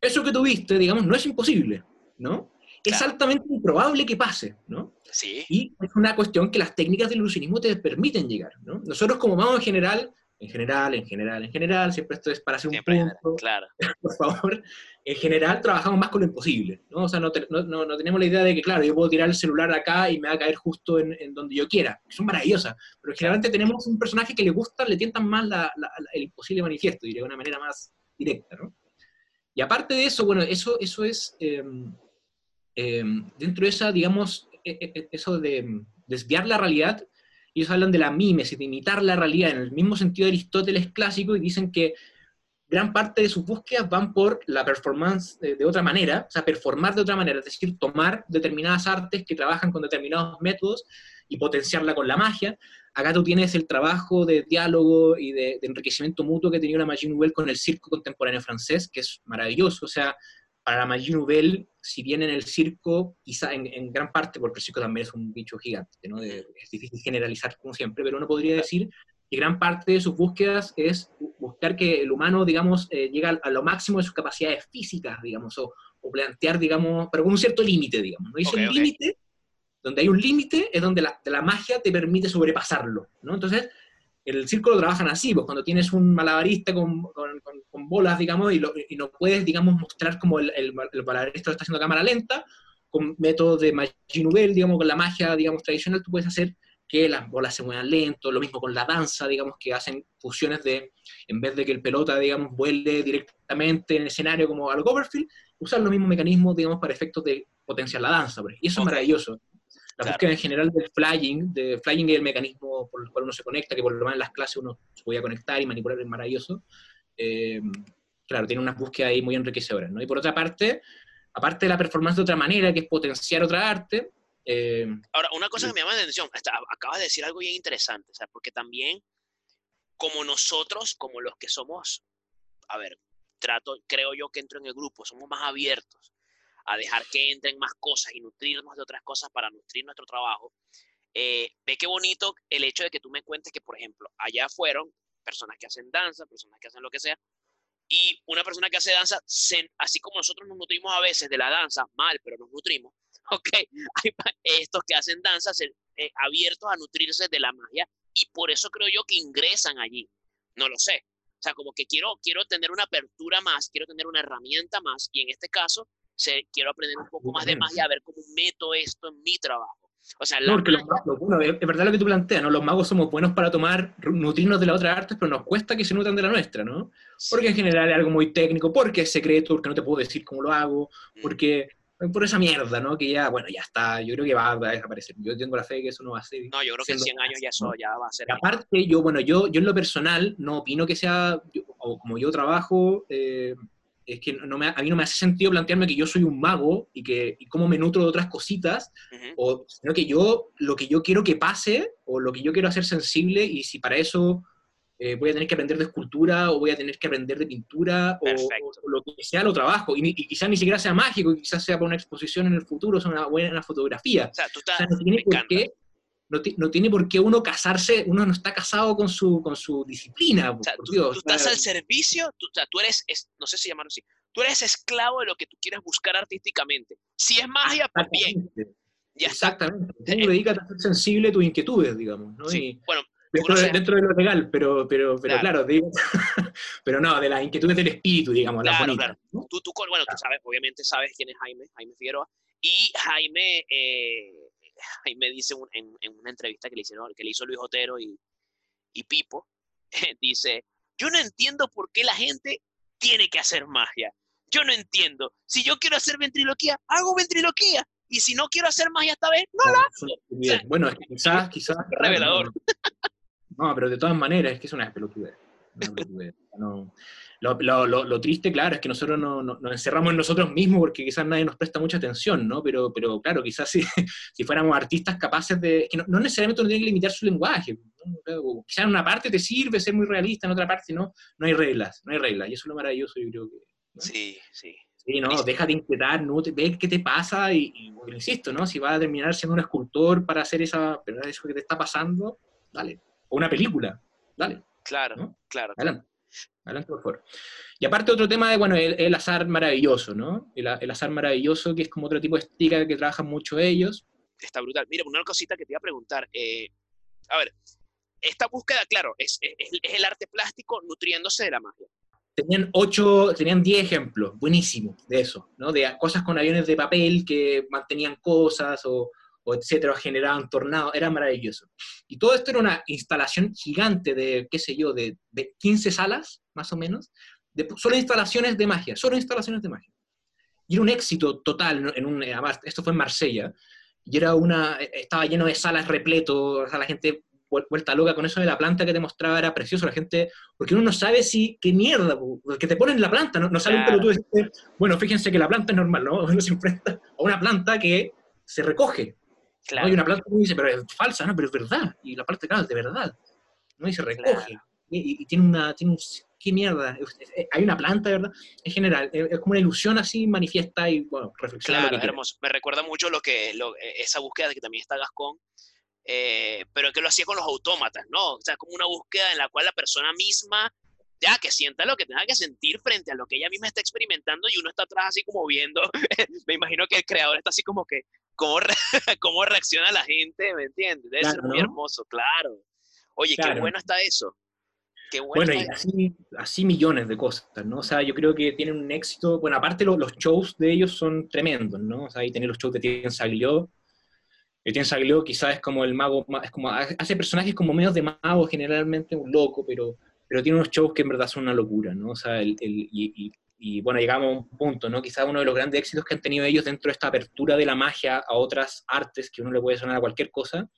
Eso que tuviste, digamos, no es imposible ¿no? Es altamente improbable que pase, ¿no? Sí. Y es una cuestión que las técnicas del ilusionismo te permiten llegar, ¿no? Nosotros como vamos en general, en general, en general, en general, siempre esto es para hacer un punto, claro. por favor, en general trabajamos más con lo imposible, ¿no? O sea, no, no, no, tenemos la idea de que, claro, yo puedo tirar el celular acá y me va a caer justo en, en donde yo quiera, son maravillosas, pero generalmente tenemos un personaje que le gusta, le tientan más la, el imposible manifiesto, diría de una manera más directa, ¿no? Y aparte de eso, bueno, eso, eso es, em, em, dentro de esa, digamos, e, e, e, eso de desviar la realidad, ellos hablan de la mimesis, de imitar la realidad, en el mismo sentido de Aristóteles clásico, y dicen que gran parte de sus búsquedas van por la performance de, de, otra manera, o sea, performar de otra manera, es decir, tomar determinadas artes que trabajan con determinados métodos y potenciarla con la magia, Acá tú tienes el trabajo de diálogo y de, enriquecimiento mutuo que tenido la Magie Nouvelle con el circo contemporáneo francés, que es maravilloso. O sea, para la Magie Nouvelle, si bien en el circo, quizá en, gran parte, porque el circo también es un bicho gigante, ¿no? es difícil generalizar como siempre, pero uno podría decir que gran parte de sus búsquedas es buscar que el humano, digamos, eh, llegue a, lo máximo de sus capacidades físicas, digamos, o, plantear, digamos, pero con un cierto límite, digamos. ¿no? Y ese límite donde hay un límite es donde la, la, magia te permite sobrepasarlo, ¿no? Entonces, el círculo trabajan así, pues cuando tienes un malabarista con, con, con, bolas, digamos, y, lo, y, no puedes, digamos, mostrar como el, el, el, malabarista lo está haciendo a cámara lenta, con métodos de nouvelle, digamos, con la magia, digamos, tradicional, tú puedes hacer que las bolas se muevan lento, lo mismo con la danza, digamos, que hacen fusiones de, en vez de que el pelota, digamos, vuele directamente en el escenario como al Copperfield, usar los mismos mecanismos, digamos, para efectos de potenciar la danza. Y eso es maravilloso. La búsqueda en general del flying, de flying es el mecanismo por el cual uno se conecta, que por lo menos en las clases uno se podía conectar y manipular, es maravilloso. Eh, claro, tiene unas búsquedas ahí muy enriquecedoras, ¿no? Y por otra parte, aparte de la performance de otra manera, que es potenciar otra arte. Eh, Ahora, una cosa que me llama la atención, acabas de decir algo bien interesante, o sea, porque también, como nosotros, como los que somos, a ver, trato, creo yo que entro en el grupo, somos más abiertos a dejar que entren más cosas y nutrirnos de otras cosas para nutrir nuestro trabajo. Eh, ve qué bonito el hecho de que tú me cuentes que, por ejemplo, allá fueron personas que hacen danza, personas que hacen lo que sea, y una persona que hace danza, así como nosotros nos nutrimos a veces de la danza, mal, pero nos nutrimos, ok, hay estos que hacen danza eh, abiertos a nutrirse de la magia, y por eso creo yo que ingresan allí, no lo sé. O sea, como que quiero, quiero tener una apertura más, quiero tener una herramienta más, y en este caso, quiero aprender un poco más de magia, a ver cómo meto esto en mi trabajo. O sea, no, bueno, es verdad lo que tú planteas, ¿no? Los magos somos buenos para tomar, nutrirnos de las otras artes, pero nos cuesta que se nutran de la nuestra, ¿no? Porque en general es algo muy técnico, porque es secreto, porque no te puedo decir cómo lo hago, mm. porque por esa mierda, ¿no? Que ya, bueno, ya está, yo creo que va a desaparecer. Yo tengo la fe de que eso no va a ser. No, yo creo que en 100 años ya eso ya va a ser. aparte, yo, bueno, yo, yo en lo personal no opino que sea, o como yo trabajo, eh, es que no me, a mí no me hace sentido plantearme que yo soy un mago y que y cómo me nutro de otras cositas, o, sino que yo, lo que yo quiero que pase, o lo que yo quiero hacer sensible, y si para eso eh, voy a tener que aprender de escultura, o voy a tener que aprender de pintura, o, lo que sea, lo trabajo, y, quizás ni siquiera sea mágico, quizás sea para una exposición en el futuro, sea una buena fotografía. O sea, tú estás, no tiene por qué no, tiene por qué uno casarse, uno no está casado con su, con su disciplina. O sea, tú, estás al servicio, tú, tú eres, no sé si llamarlo así, tú eres esclavo de lo que tú quieres buscar artísticamente. Si es magia, pues bien. Exactamente. Tú eh, dedicas a ser sensible a tus inquietudes, digamos. ¿no? Sí. bueno, dentro, de, dentro, de, lo legal, pero, pero, pero claro, digo, pero no, de las inquietudes del espíritu, digamos. Claro, claro. Tú, tú, bueno, tú sabes, obviamente sabes quién es Jaime, Jaime Figueroa, y Jaime eh, ahí me dice en, una entrevista que le, hicieron, que le hizo Luis Otero y, y Pipo, dice, yo no entiendo por qué la gente tiene que hacer magia. Yo no entiendo. Si yo quiero hacer ventriloquía, hago ventriloquía. Y si no quiero hacer magia esta vez, no, la hago. bueno, es que quizás, quizás... Revelador. No, pero de todas maneras es que es una pelotudez. No, lo, triste, claro, es que nosotros no, nos encerramos en nosotros mismos porque quizás nadie nos presta mucha atención, ¿no? Pero, pero claro, quizás si, si fuéramos artistas capaces de... que no, necesariamente uno tiene que limitar su lenguaje. Quizás en una parte te sirve ser muy realista, en otra parte no. No hay reglas, no hay reglas. Y eso es lo maravilloso, yo creo que... Sí, sí. Sí, no, deja de inquietar, no, ve qué te pasa y, insisto, ¿no? Si vas a terminar siendo un escultor para hacer esa, eso que te está pasando, dale. O una película, dale. Claro, claro. Adelante. Adelante, por favor. Y aparte otro tema de, bueno, el, azar maravilloso, ¿no? El, azar maravilloso, que es como otro tipo de estica que trabajan mucho ellos. Está brutal. Mira, una cosita que te iba a preguntar. Eh, a ver, esta búsqueda, claro, es, el arte plástico nutriéndose de la magia. Tenían ocho, tenían diez ejemplos, buenísimo, de eso, ¿no? De cosas con aviones de papel que mantenían cosas o, o etcétera, generaban tornados, era maravilloso. Y todo esto era una instalación gigante de, qué sé yo, de, de 15 salas, más o menos, de solo instalaciones de magia, solo instalaciones de magia. Y era un éxito total, en un, esto fue en Marsella, y era una, estaba lleno de salas repleto, o sea, la gente vuelta loca con eso de la planta que te mostraba, era precioso, la gente, porque uno no sabe si, qué mierda, que te ponen la planta, no, no sale un pelotudo bueno, fíjense que la planta es normal, ¿no? Uno se enfrenta a una planta que se recoge, hay una planta que dice, pero es falsa, ¿no? Pero es verdad. Y la parte, claro, es de verdad. ¿no? Y se recoge. Y, tiene una... Tiene un, ¿Qué mierda? Hay una planta, ¿verdad? En general, es como una ilusión así manifiesta y, bueno, reflexiona. Claro, hermoso. Me recuerda mucho lo que, lo, e, esa búsqueda de que también está Gascón, eh, pero que lo hacía con los autómatas, ¿no? O sea, como una búsqueda en la cual la persona misma ya que sienta lo que tenga que sentir frente a lo que ella misma está experimentando y uno está atrás así como viendo, me imagino que el creador está así como que, cómo, cómo reacciona la gente, ¿me entiendes? Debe ser muy hermoso, claro. Oye, qué bueno está eso. Qué bueno, bueno y así, así, millones de cosas, ¿no? O sea, yo creo que tienen un éxito, bueno, aparte los shows de ellos son tremendos, ¿no? O sea, ahí tener los shows de Tien Saglió, Tien Saglió quizás es como el mago, es como, hace personajes como medios de mago, generalmente un loco, pero, pero tiene unos shows que en verdad son una locura, ¿no? O sea, el, el y, y bueno, llegamos a un punto, ¿no? Quizás uno de los grandes éxitos que han tenido ellos dentro de esta apertura de la magia a otras artes que uno le puede sonar a cualquier cosa,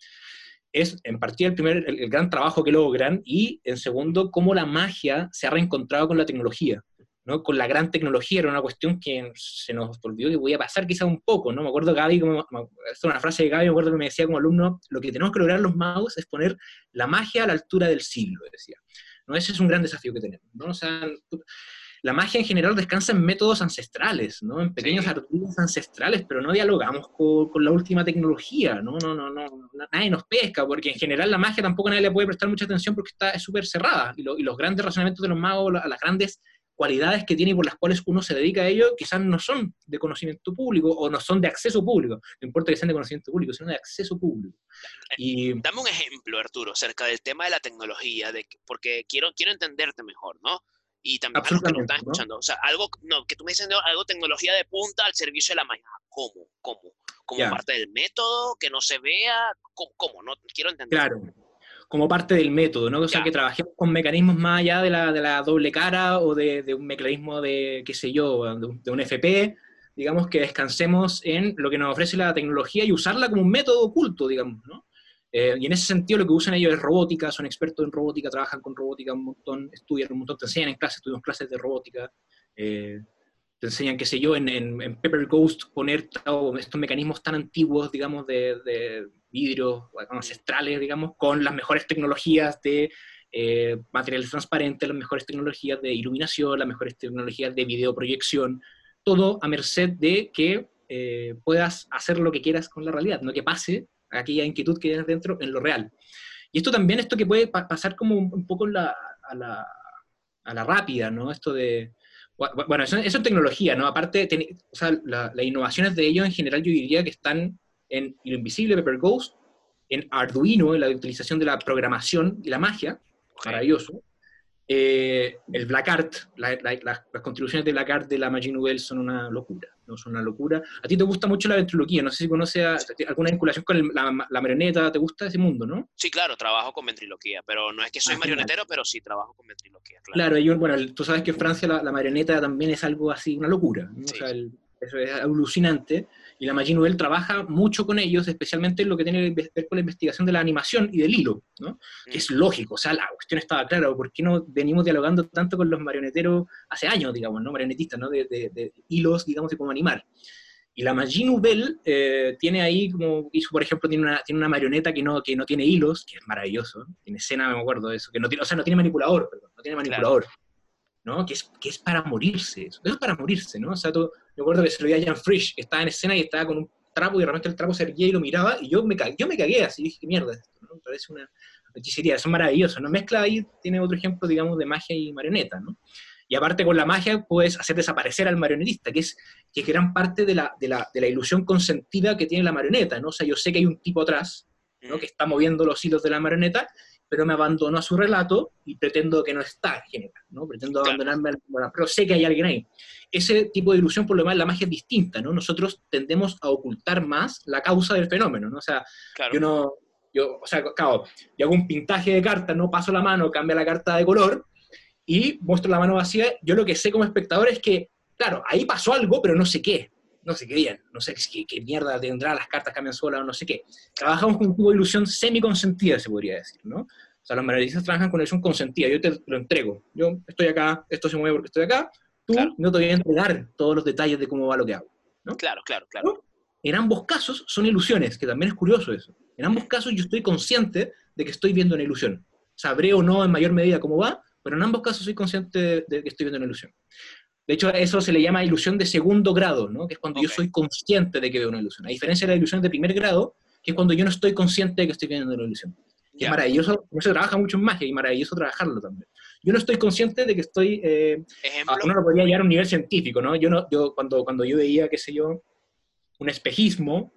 es en partida el primer, el, gran trabajo que logran y en segundo, cómo la magia se ha reencontrado con la tecnología. ¿no? con la gran tecnología, era una cuestión que se nos olvidó que podía pasar quizá un poco, ¿no? Me acuerdo Gaby, como, es una frase de Gaby, me acuerdo que me decía como alumno, lo que tenemos que lograr los magos es poner la magia a la altura del siglo, decía. ¿no? Ese es un gran desafío que tenemos, ¿no? O sea, la magia en general descansa en métodos ancestrales, ¿no? En pequeños artículos ancestrales, pero no dialogamos con, la última tecnología, ¿no? No, no, no, nadie nos pesca, porque en general la magia tampoco nadie le puede prestar mucha atención porque está súper cerrada, y, y, los grandes razonamientos de los magos, las grandes cualidades que tiene y por las cuales uno se dedica a ello, quizás no son de conocimiento público o no son de acceso público. No importa que sean de conocimiento público, sino de acceso público. Eh, y... Dame un ejemplo, Arturo, acerca del tema de la tecnología, de, porque quiero, quiero entenderte mejor, ¿no? Y también algo que nos están escuchando. O sea, algo, no, que tú me dices, algo tecnología de punta al servicio de la magia. ¿Cómo? ¿Cómo? ¿Como parte del método? ¿Que no se vea? ¿Cómo? ¿Cómo? No, quiero entender. Claro como parte del método, ¿no? O sea, que trabajemos con mecanismos más allá de la, de la doble cara o de, de, un mecanismo de, qué sé yo, de un, FP, digamos, que descansemos en lo que nos ofrece la tecnología y usarla como un método oculto, digamos, ¿no? Eh, y en ese sentido lo que usan ellos es robótica, son expertos en robótica, trabajan con robótica un montón, estudian un montón, te enseñan en clases, estudian clases de robótica, eh, te enseñan, qué sé yo, en, en, Pepper Ghost poner estos mecanismos tan antiguos, digamos, de, de vidrios ancestrales, digamos, con las mejores tecnologías de eh, materiales transparentes, las mejores tecnologías de iluminación, las mejores tecnologías de videoproyección, todo a merced de que eh, puedas hacer lo que quieras con la realidad, no que pase aquella inquietud que tienes dentro en lo real. Y esto también, esto que puede pasar como un, poco la, a, la, a, la, rápida, ¿no? Esto de, bueno, eso, es tecnología, ¿no? Aparte, o sea, las innovaciones de ellos en general yo diría que están en Hilo Invisible, Pepper Ghost, en Arduino, en la utilización de la programación y la magia, maravilloso. Eh, el Black Art, las contribuciones de Black Art de la Magie Nouvelle son una locura, ¿no? Son una locura. A ti te gusta mucho la ventriloquía, no sé si conoces alguna vinculación con la, marioneta, ¿te gusta ese mundo, no? Sí, claro, trabajo con ventriloquía, pero no es que soy ah, marionetero, pero sí trabajo con ventriloquía, claro. Claro, bueno, tú sabes que en Francia la, marioneta también es algo así, una locura, o sea, eso es alucinante. Y la Nouvelle trabaja mucho con ellos, especialmente en lo que tiene que ver con la investigación de la animación y del hilo, ¿no? Que es mm. lógico, o sea, la cuestión estaba clara, ¿por qué no venimos dialogando tanto con los marioneteros hace años, digamos, ¿no? Marionetistas, ¿no? De, de, hilos, digamos, de cómo animar. Y la Magie Nouvelle eh, tiene ahí, como hizo, por ejemplo, tiene una, tiene una marioneta que no, que no tiene hilos, que es maravilloso, tiene escena, me acuerdo de eso, que no tiene, o sea, no tiene manipulador, perdón, no tiene manipulador. ¿No? Que es, que es para morirse, eso, es para morirse, ¿no? O sea, tú, me acuerdo que se lo veía a Jan Frisch, que estaba en escena y estaba con un trapo y de repente el trapo se erguía y lo miraba y yo me, cagué, yo me cagué así, dije, ¿qué mierda es esto? ¿no? Parece una hechicería, son maravillosos, ¿no? Mezcla ahí, tiene otro ejemplo, digamos, de magia y marioneta, ¿no? Y aparte con la magia puedes hacer desaparecer al marionetista, que es, que es gran parte de la, de, la, de la ilusión consentida que tiene la marioneta, ¿no? O sea, yo sé que hay un tipo atrás, ¿no? que está moviendo los hilos de la marioneta, pero me abandono a su relato y pretendo que no está en general, ¿no? Pretendo abandonarme, pero sé que hay alguien ahí. Ese tipo de ilusión, por lo demás, la magia es distinta, ¿no? Nosotros tendemos a ocultar más la causa del fenómeno, ¿no? O sea, yo no, yo, o sea, claro, yo hago un pintaje de carta, no paso la mano, cambia la carta de color y muestro la mano vacía. Yo lo que sé como espectador es que, claro, ahí pasó algo, pero no sé qué, no sé qué bien, no sé qué, qué mierda tendrá, las cartas cambian solas o no sé qué. Trabajamos con un tipo de ilusión semi-consentida, se podría decir, ¿no? O sea, los marionetistas trabajan con ilusión consentida, yo te lo entrego. Yo estoy acá, esto se mueve porque estoy acá, tú no te voy a entregar todos los detalles de cómo va lo que hago. ¿no? Claro, claro, claro. En ambos casos son ilusiones, que también es curioso eso. En ambos casos yo estoy consciente de que estoy viendo una ilusión. Sabré o no en mayor medida cómo va, pero en ambos casos soy consciente de que estoy viendo una ilusión. De hecho, eso se le llama ilusión de segundo grado, ¿no? que es cuando yo soy consciente de que veo una ilusión. A diferencia de la ilusión de primer grado, que es cuando yo no estoy consciente de que estoy viendo una ilusión. Y es maravilloso, no se trabaja mucho en magia y maravilloso trabajarlo también. Yo no estoy consciente de que estoy, eh, uno lo podría llevar a un nivel científico, ¿no? Yo, no, yo cuando, cuando yo veía, qué sé yo, un espejismo,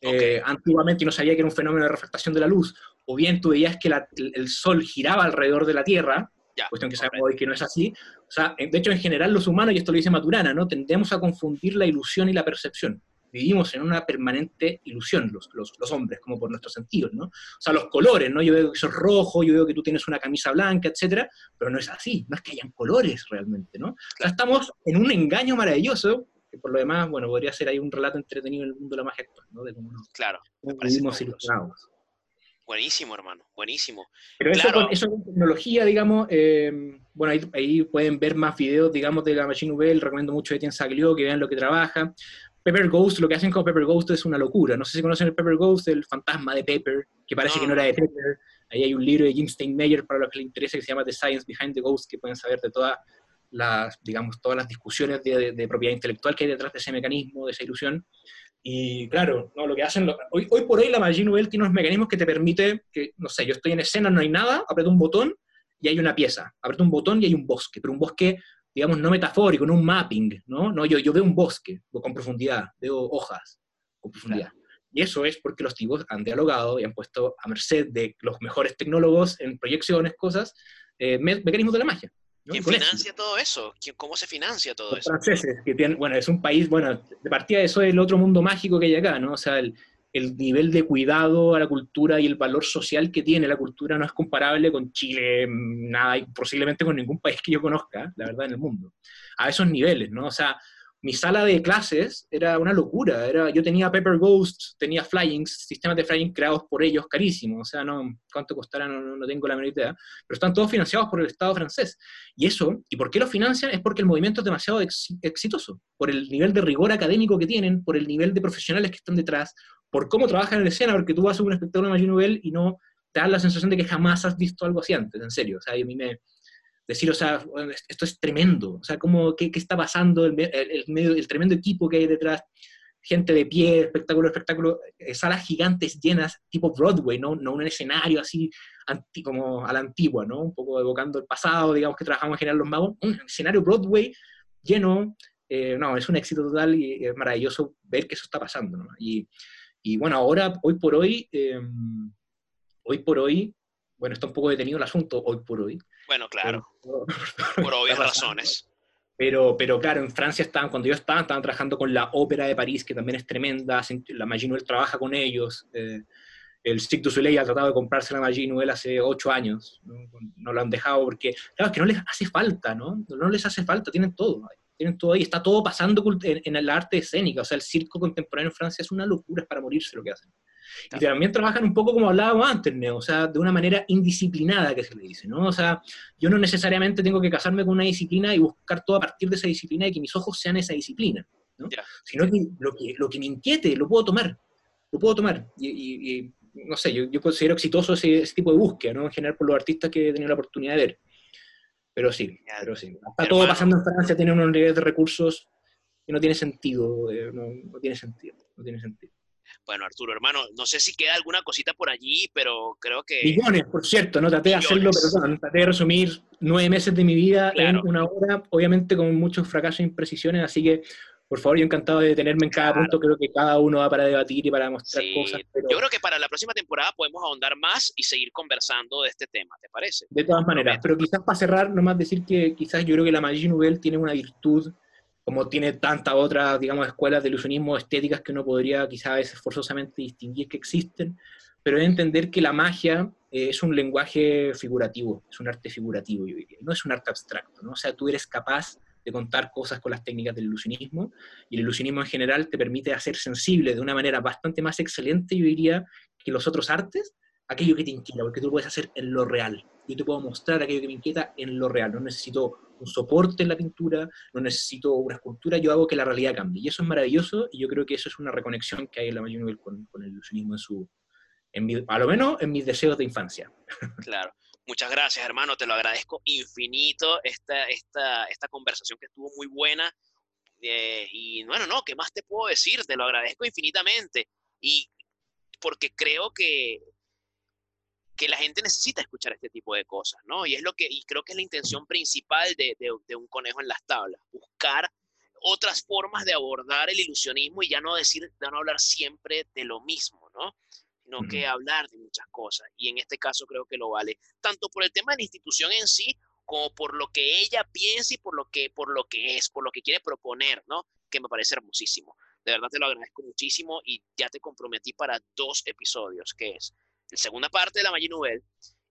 eh, antiguamente no sabía que era un fenómeno de refractación de la luz, o bien tú veías que el sol giraba alrededor de la Tierra, cuestión que sabemos hoy que no es así. O sea, de hecho, en general los humanos, y esto lo dice Maturana, ¿no? tendemos a confundir la ilusión y la percepción. Vivimos en una permanente ilusión, los, los, los hombres, como por nuestros sentidos, ¿no? O sea, los colores, ¿no? Yo veo que sos rojo, yo veo que tú tienes una camisa blanca, etcétera, pero no es así, no es que hayan colores realmente, ¿no? O sea, estamos en un engaño maravilloso, que por lo demás, bueno, podría ser ahí un relato entretenido en el mundo de la magia actual, ¿no? De cómo claro, vivimos ilusionados. Buenísimo, hermano, buenísimo. Pero eso, con, eso tecnología, digamos, eh, bueno, ahí, pueden ver más videos, digamos, de la Machine Nouvelle, recomiendo mucho Etienne Saglio, que vean lo que trabaja. Pepper Ghost, lo que hacen con Pepper Ghost es una locura. No sé si conocen el Pepper Ghost, el fantasma de Pepper, que parece que no era de Pepper. Ahí hay un libro de Jim Steinmeier para los que les interesa que se llama The Science Behind the Ghost, que pueden saber de todas las, digamos, todas las discusiones de, propiedad intelectual que hay detrás de ese mecanismo, de esa ilusión. Y claro, ¿no? lo que hacen, hoy, hoy por hoy la Machine Nouvelle tiene unos mecanismos que te permite que, no sé, yo estoy en escena, no hay nada, aprieto un botón y hay una pieza. Aprieto un botón y hay un bosque, pero un bosque, digamos, no metafórico, no un mapping, ¿no? No, yo, yo veo un bosque con profundidad, veo hojas con profundidad. Y eso es porque los tipos han dialogado y han puesto a merced de los mejores tecnólogos en proyecciones, cosas, eh, mecanismos de la magia. ¿Quién financia todo eso? ¿Cómo se financia todo los eso? franceses, que tienen, bueno, es un país, bueno, de partida de eso es el otro mundo mágico que hay acá, ¿no? O sea, el, el nivel de cuidado a la cultura y el valor social que tiene la cultura no es comparable con Chile, nada, y posiblemente con ningún país que yo conozca, la verdad, en el mundo. A esos niveles, ¿no? O sea, mi sala de clases era una locura. Era, yo tenía Pepper Ghosts, tenía flyings, sistemas de flying creados por ellos carísimos. O sea, no, cuánto costará no, no, tengo la menor idea. Pero están todos financiados por el Estado francés. Y eso, ¿y por qué lo financian? Es porque el movimiento es demasiado exitoso. Por el nivel de rigor académico que tienen, por el nivel de profesionales que están detrás, por cómo trabajan en escena, porque tú vas a un espectáculo de Magic Novel y no te da la sensación de que jamás has visto algo así antes, en serio. O sea, a mí me, decir, o sea, esto es tremendo, o sea, ¿cómo, qué, qué está pasando, el, el, el tremendo equipo que hay detrás, gente de pie, espectáculo, espectáculo, eh, salas gigantes llenas, tipo Broadway, ¿no? no un escenario así anti, como a la antigua, ¿no? Un poco evocando el pasado, digamos que trabajamos en general los magos, un escenario Broadway lleno, eh, no, es un éxito total y es maravilloso ver que eso está pasando, ¿no? Y, y bueno, ahora, hoy por hoy, em, hoy por hoy, bueno, está un poco detenido el asunto hoy por hoy. Bueno, claro, por, obvias razones. Pero, pero claro, en Francia estaban, cuando yo estaba, estaban trabajando con la Ópera de París, que también es tremenda, la Nouvelle trabaja con ellos. Eh, el Cirque du Soleil ha tratado de comprarse la Nouvelle hace ocho años, ¿no? lo han dejado porque, claro, es que no les hace falta, ¿no? No les hace falta, tienen todo, tienen todo ahí, está todo pasando en, en el arte escénica, o sea, el circo contemporáneo en Francia es una locura, es para morirse lo que hacen. Y también trabajan un poco como hablábamos antes, ¿no? o sea, de una manera indisciplinada que se le dice, ¿no? O sea, yo no necesariamente tengo que casarme con una disciplina y buscar todo a partir de esa disciplina y que mis ojos sean esa disciplina, ¿no? Sino que lo, que lo que me inquiete lo puedo tomar, lo puedo tomar. Y, no sé, yo, yo, considero exitoso ese, tipo de búsqueda, ¿no? En general por los artistas que he tenido la oportunidad de ver. Pero sí, pero sí. Está todo pasando en Francia, tiene unos niveles de recursos que no tiene sentido, eh, no, no tiene sentido, no tiene sentido. Bueno, Arturo, hermano, no sé si queda alguna cosita por allí, pero creo que... Millones, por cierto, no traté de hacerlo, perdón, traté de resumir nueve meses de mi vida en una hora, obviamente con muchos fracasos e imprecisiones, así que, por favor, yo encantado de tenerme en cada punto, creo que cada uno va para debatir y para mostrar cosas. Yo creo que para la próxima temporada podemos ahondar más y seguir conversando de este tema, ¿te parece? De todas maneras, pero quizás para cerrar, nomás decir que quizás yo creo que la Magie Nouvelle tiene una virtud como tiene tantas otras, digamos, escuelas de ilusionismo estéticas que uno podría quizás forzosamente distinguir que existen, pero es entender que la magia eh, es un lenguaje figurativo, es un arte figurativo, yo diría, no es un arte abstracto, ¿no? O sea, tú eres capaz de contar cosas con las técnicas del ilusionismo, y el ilusionismo en general te permite hacer sensible de una manera bastante más excelente, yo diría, que los otros artes, aquello que te inquieta, porque tú lo puedes hacer en lo real. Yo te puedo mostrar aquello que me inquieta en lo real, no necesito un soporte en la pintura, no necesito una escultura, yo hago que la realidad cambie. Y eso es maravilloso y yo creo que eso es una reconexión que hay en la mayor nivel con, el ilusionismo en su, en a lo menos en mis deseos de infancia. Claro. Muchas gracias, hermano. Te lo agradezco infinito esta, esta, esta conversación que estuvo muy buena. Eh, y bueno, no, ¿qué más te puedo decir? Te lo agradezco infinitamente. Y porque creo que que la gente necesita escuchar este tipo de cosas, ¿no? Y es lo que, y creo que es la intención principal de, de, un conejo en las tablas, buscar otras formas de abordar el ilusionismo y ya no decir, ya no hablar siempre de lo mismo, ¿no? Sino que hablar de muchas cosas. Y en este caso creo que lo vale, tanto por el tema de la institución en sí, como por lo que ella piensa y por lo que, por lo que es, por lo que quiere proponer, ¿no? Que me parece hermosísimo. De verdad te lo agradezco muchísimo y ya te comprometí para dos episodios, que es la segunda parte de la Magie Nouvelle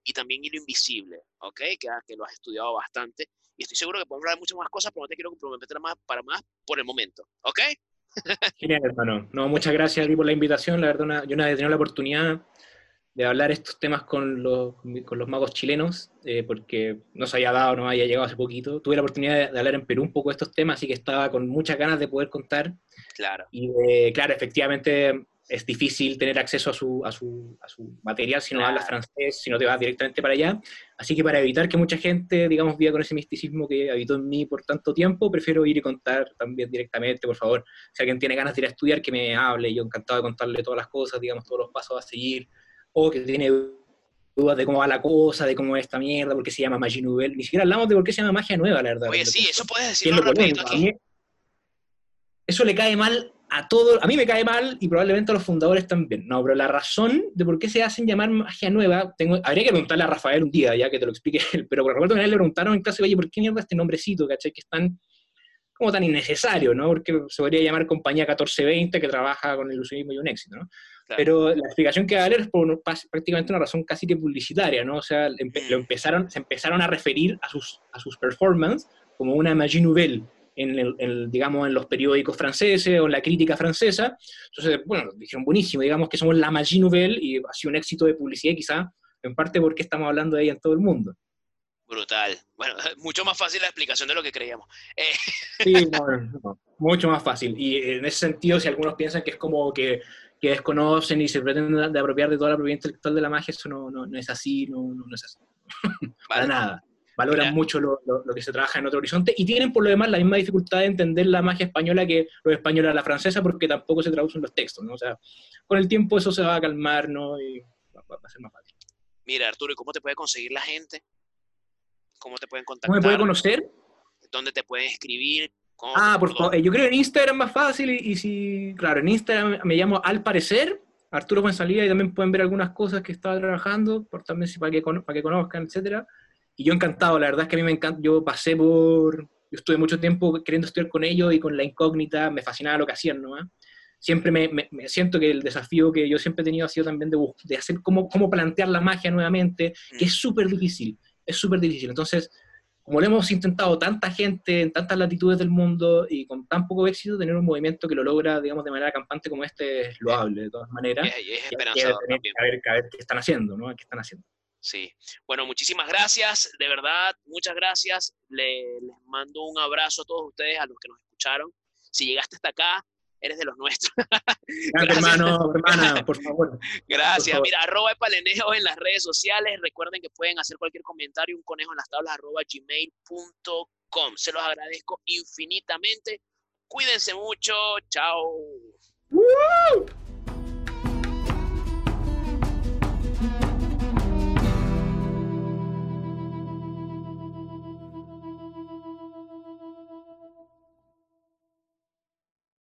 y también Hilo Invisible, ¿ok? Que, que lo has estudiado bastante. Y estoy seguro que podemos hablar de muchas más cosas, pero no te quiero comprometer más para más por el momento, ¿ok? Genial, hermano. No, muchas gracias a ti por la invitación. La verdad, yo no he tenido la oportunidad de hablar estos temas con los, con los magos chilenos, eh, porque no se había dado, no había llegado hace poquito. Tuve la oportunidad de, hablar en Perú un poco de estos temas, así que estaba con muchas ganas de poder contar. Claro. Y claro, efectivamente es difícil tener acceso a su, a su, a su material si no hablas francés, si no te vas directamente para allá. Así que para evitar que mucha gente, digamos, viva con ese misticismo que habitó en mí por tanto tiempo, prefiero ir y contar también directamente, por favor. Si alguien tiene ganas de ir a estudiar, que me hable. Yo encantado de contarle todas las cosas, digamos, todos los pasos a seguir. O que tiene dudas de cómo va la cosa, de cómo es esta mierda, por qué se llama Magie Nouvelle. Ni siquiera hablamos de por qué se llama magia nueva, la verdad. Oye, sí, eso puedes decirlo rapidito aquí. Eso le cae mal a todo, a mí me cae mal y probablemente a los fundadores también. No, pero la razón de por qué se hacen llamar magia nueva, tengo, habría que preguntarle a Rafael un día, ya que te lo explique él, pero a él le preguntaron en clase, oye, ¿por qué mierda este nombrecito, cachai? Que es tan, como tan innecesario, ¿no? Porque se podría llamar compañía 1420 que trabaja con el ilusionismo y un éxito, ¿no? Pero la explicación que va a dar es por prácticamente una razón casi que publicitaria, ¿no? O sea, lo mm. empezaron, se empezaron a referir a sus, a sus performances como una magie nouvelle, en, el, digamos, en los periódicos franceses o en la crítica francesa. Entonces, bueno, dijeron buenísimo, digamos que somos la Magie Nouvelle y ha sido un éxito de publicidad quizá, en parte porque estamos hablando de ella en todo el mundo. Brutal. Bueno, mucho más fácil la explicación de lo que creíamos. Eh. Sí, mucho más fácil. Y en ese sentido, si algunos piensan que es como que, que desconocen y se pretenden de apropiar de toda la propiedad intelectual de la magia, eso no, no, no es así, no, no, es así. Para nada valoran mucho lo, que se trabaja en otro horizonte y tienen por lo demás la misma dificultad de entender la magia española que los españoles a la francesa porque tampoco se traducen los textos, ¿no? O sea, con el tiempo eso se va a calmar, ¿no? Y va, a ser más fácil. Mira, Arturo, ¿y cómo te puede conseguir la gente? ¿Cómo te pueden contactar? ¿Cómo me puede conocer? ¿Dónde te pueden escribir? Ah, por favor, yo creo que en Instagram más fácil y, si, claro, en Instagram me llamo Al Parecer, Arturo Fuensalida, y también pueden ver algunas cosas que estaba trabajando, por también para que, para que conozcan, etcétera. Y yo encantado, la verdad es que a mí me encanta, yo pasé por, yo estuve mucho tiempo queriendo estudiar con ellos y con la incógnita, me fascinaba lo que hacían, ¿no? Siempre me, me, siento que el desafío que yo siempre he tenido ha sido también de, de hacer cómo, cómo plantear la magia nuevamente, que es súper difícil, es súper difícil. Entonces, como lo hemos intentado tanta gente en tantas latitudes del mundo y con tan poco éxito, tener un movimiento que lo logra, digamos, de manera campante como este es loable, de todas maneras. Y es, esperanzador. a, ver, a ver qué están haciendo, ¿no? ¿Qué están haciendo? Sí. Bueno, muchísimas gracias, de verdad, muchas gracias. les mando un abrazo a todos ustedes, a los que nos escucharon. Si llegaste hasta acá, eres de los nuestros. gracias, hermano, hermana, por favor. Gracias. Mira, arroba palenejo en las redes sociales. Recuerden que pueden hacer cualquier comentario, un conejo en las tablas, arroba gmail.com. Se los agradezco infinitamente. Cuídense mucho. Chao.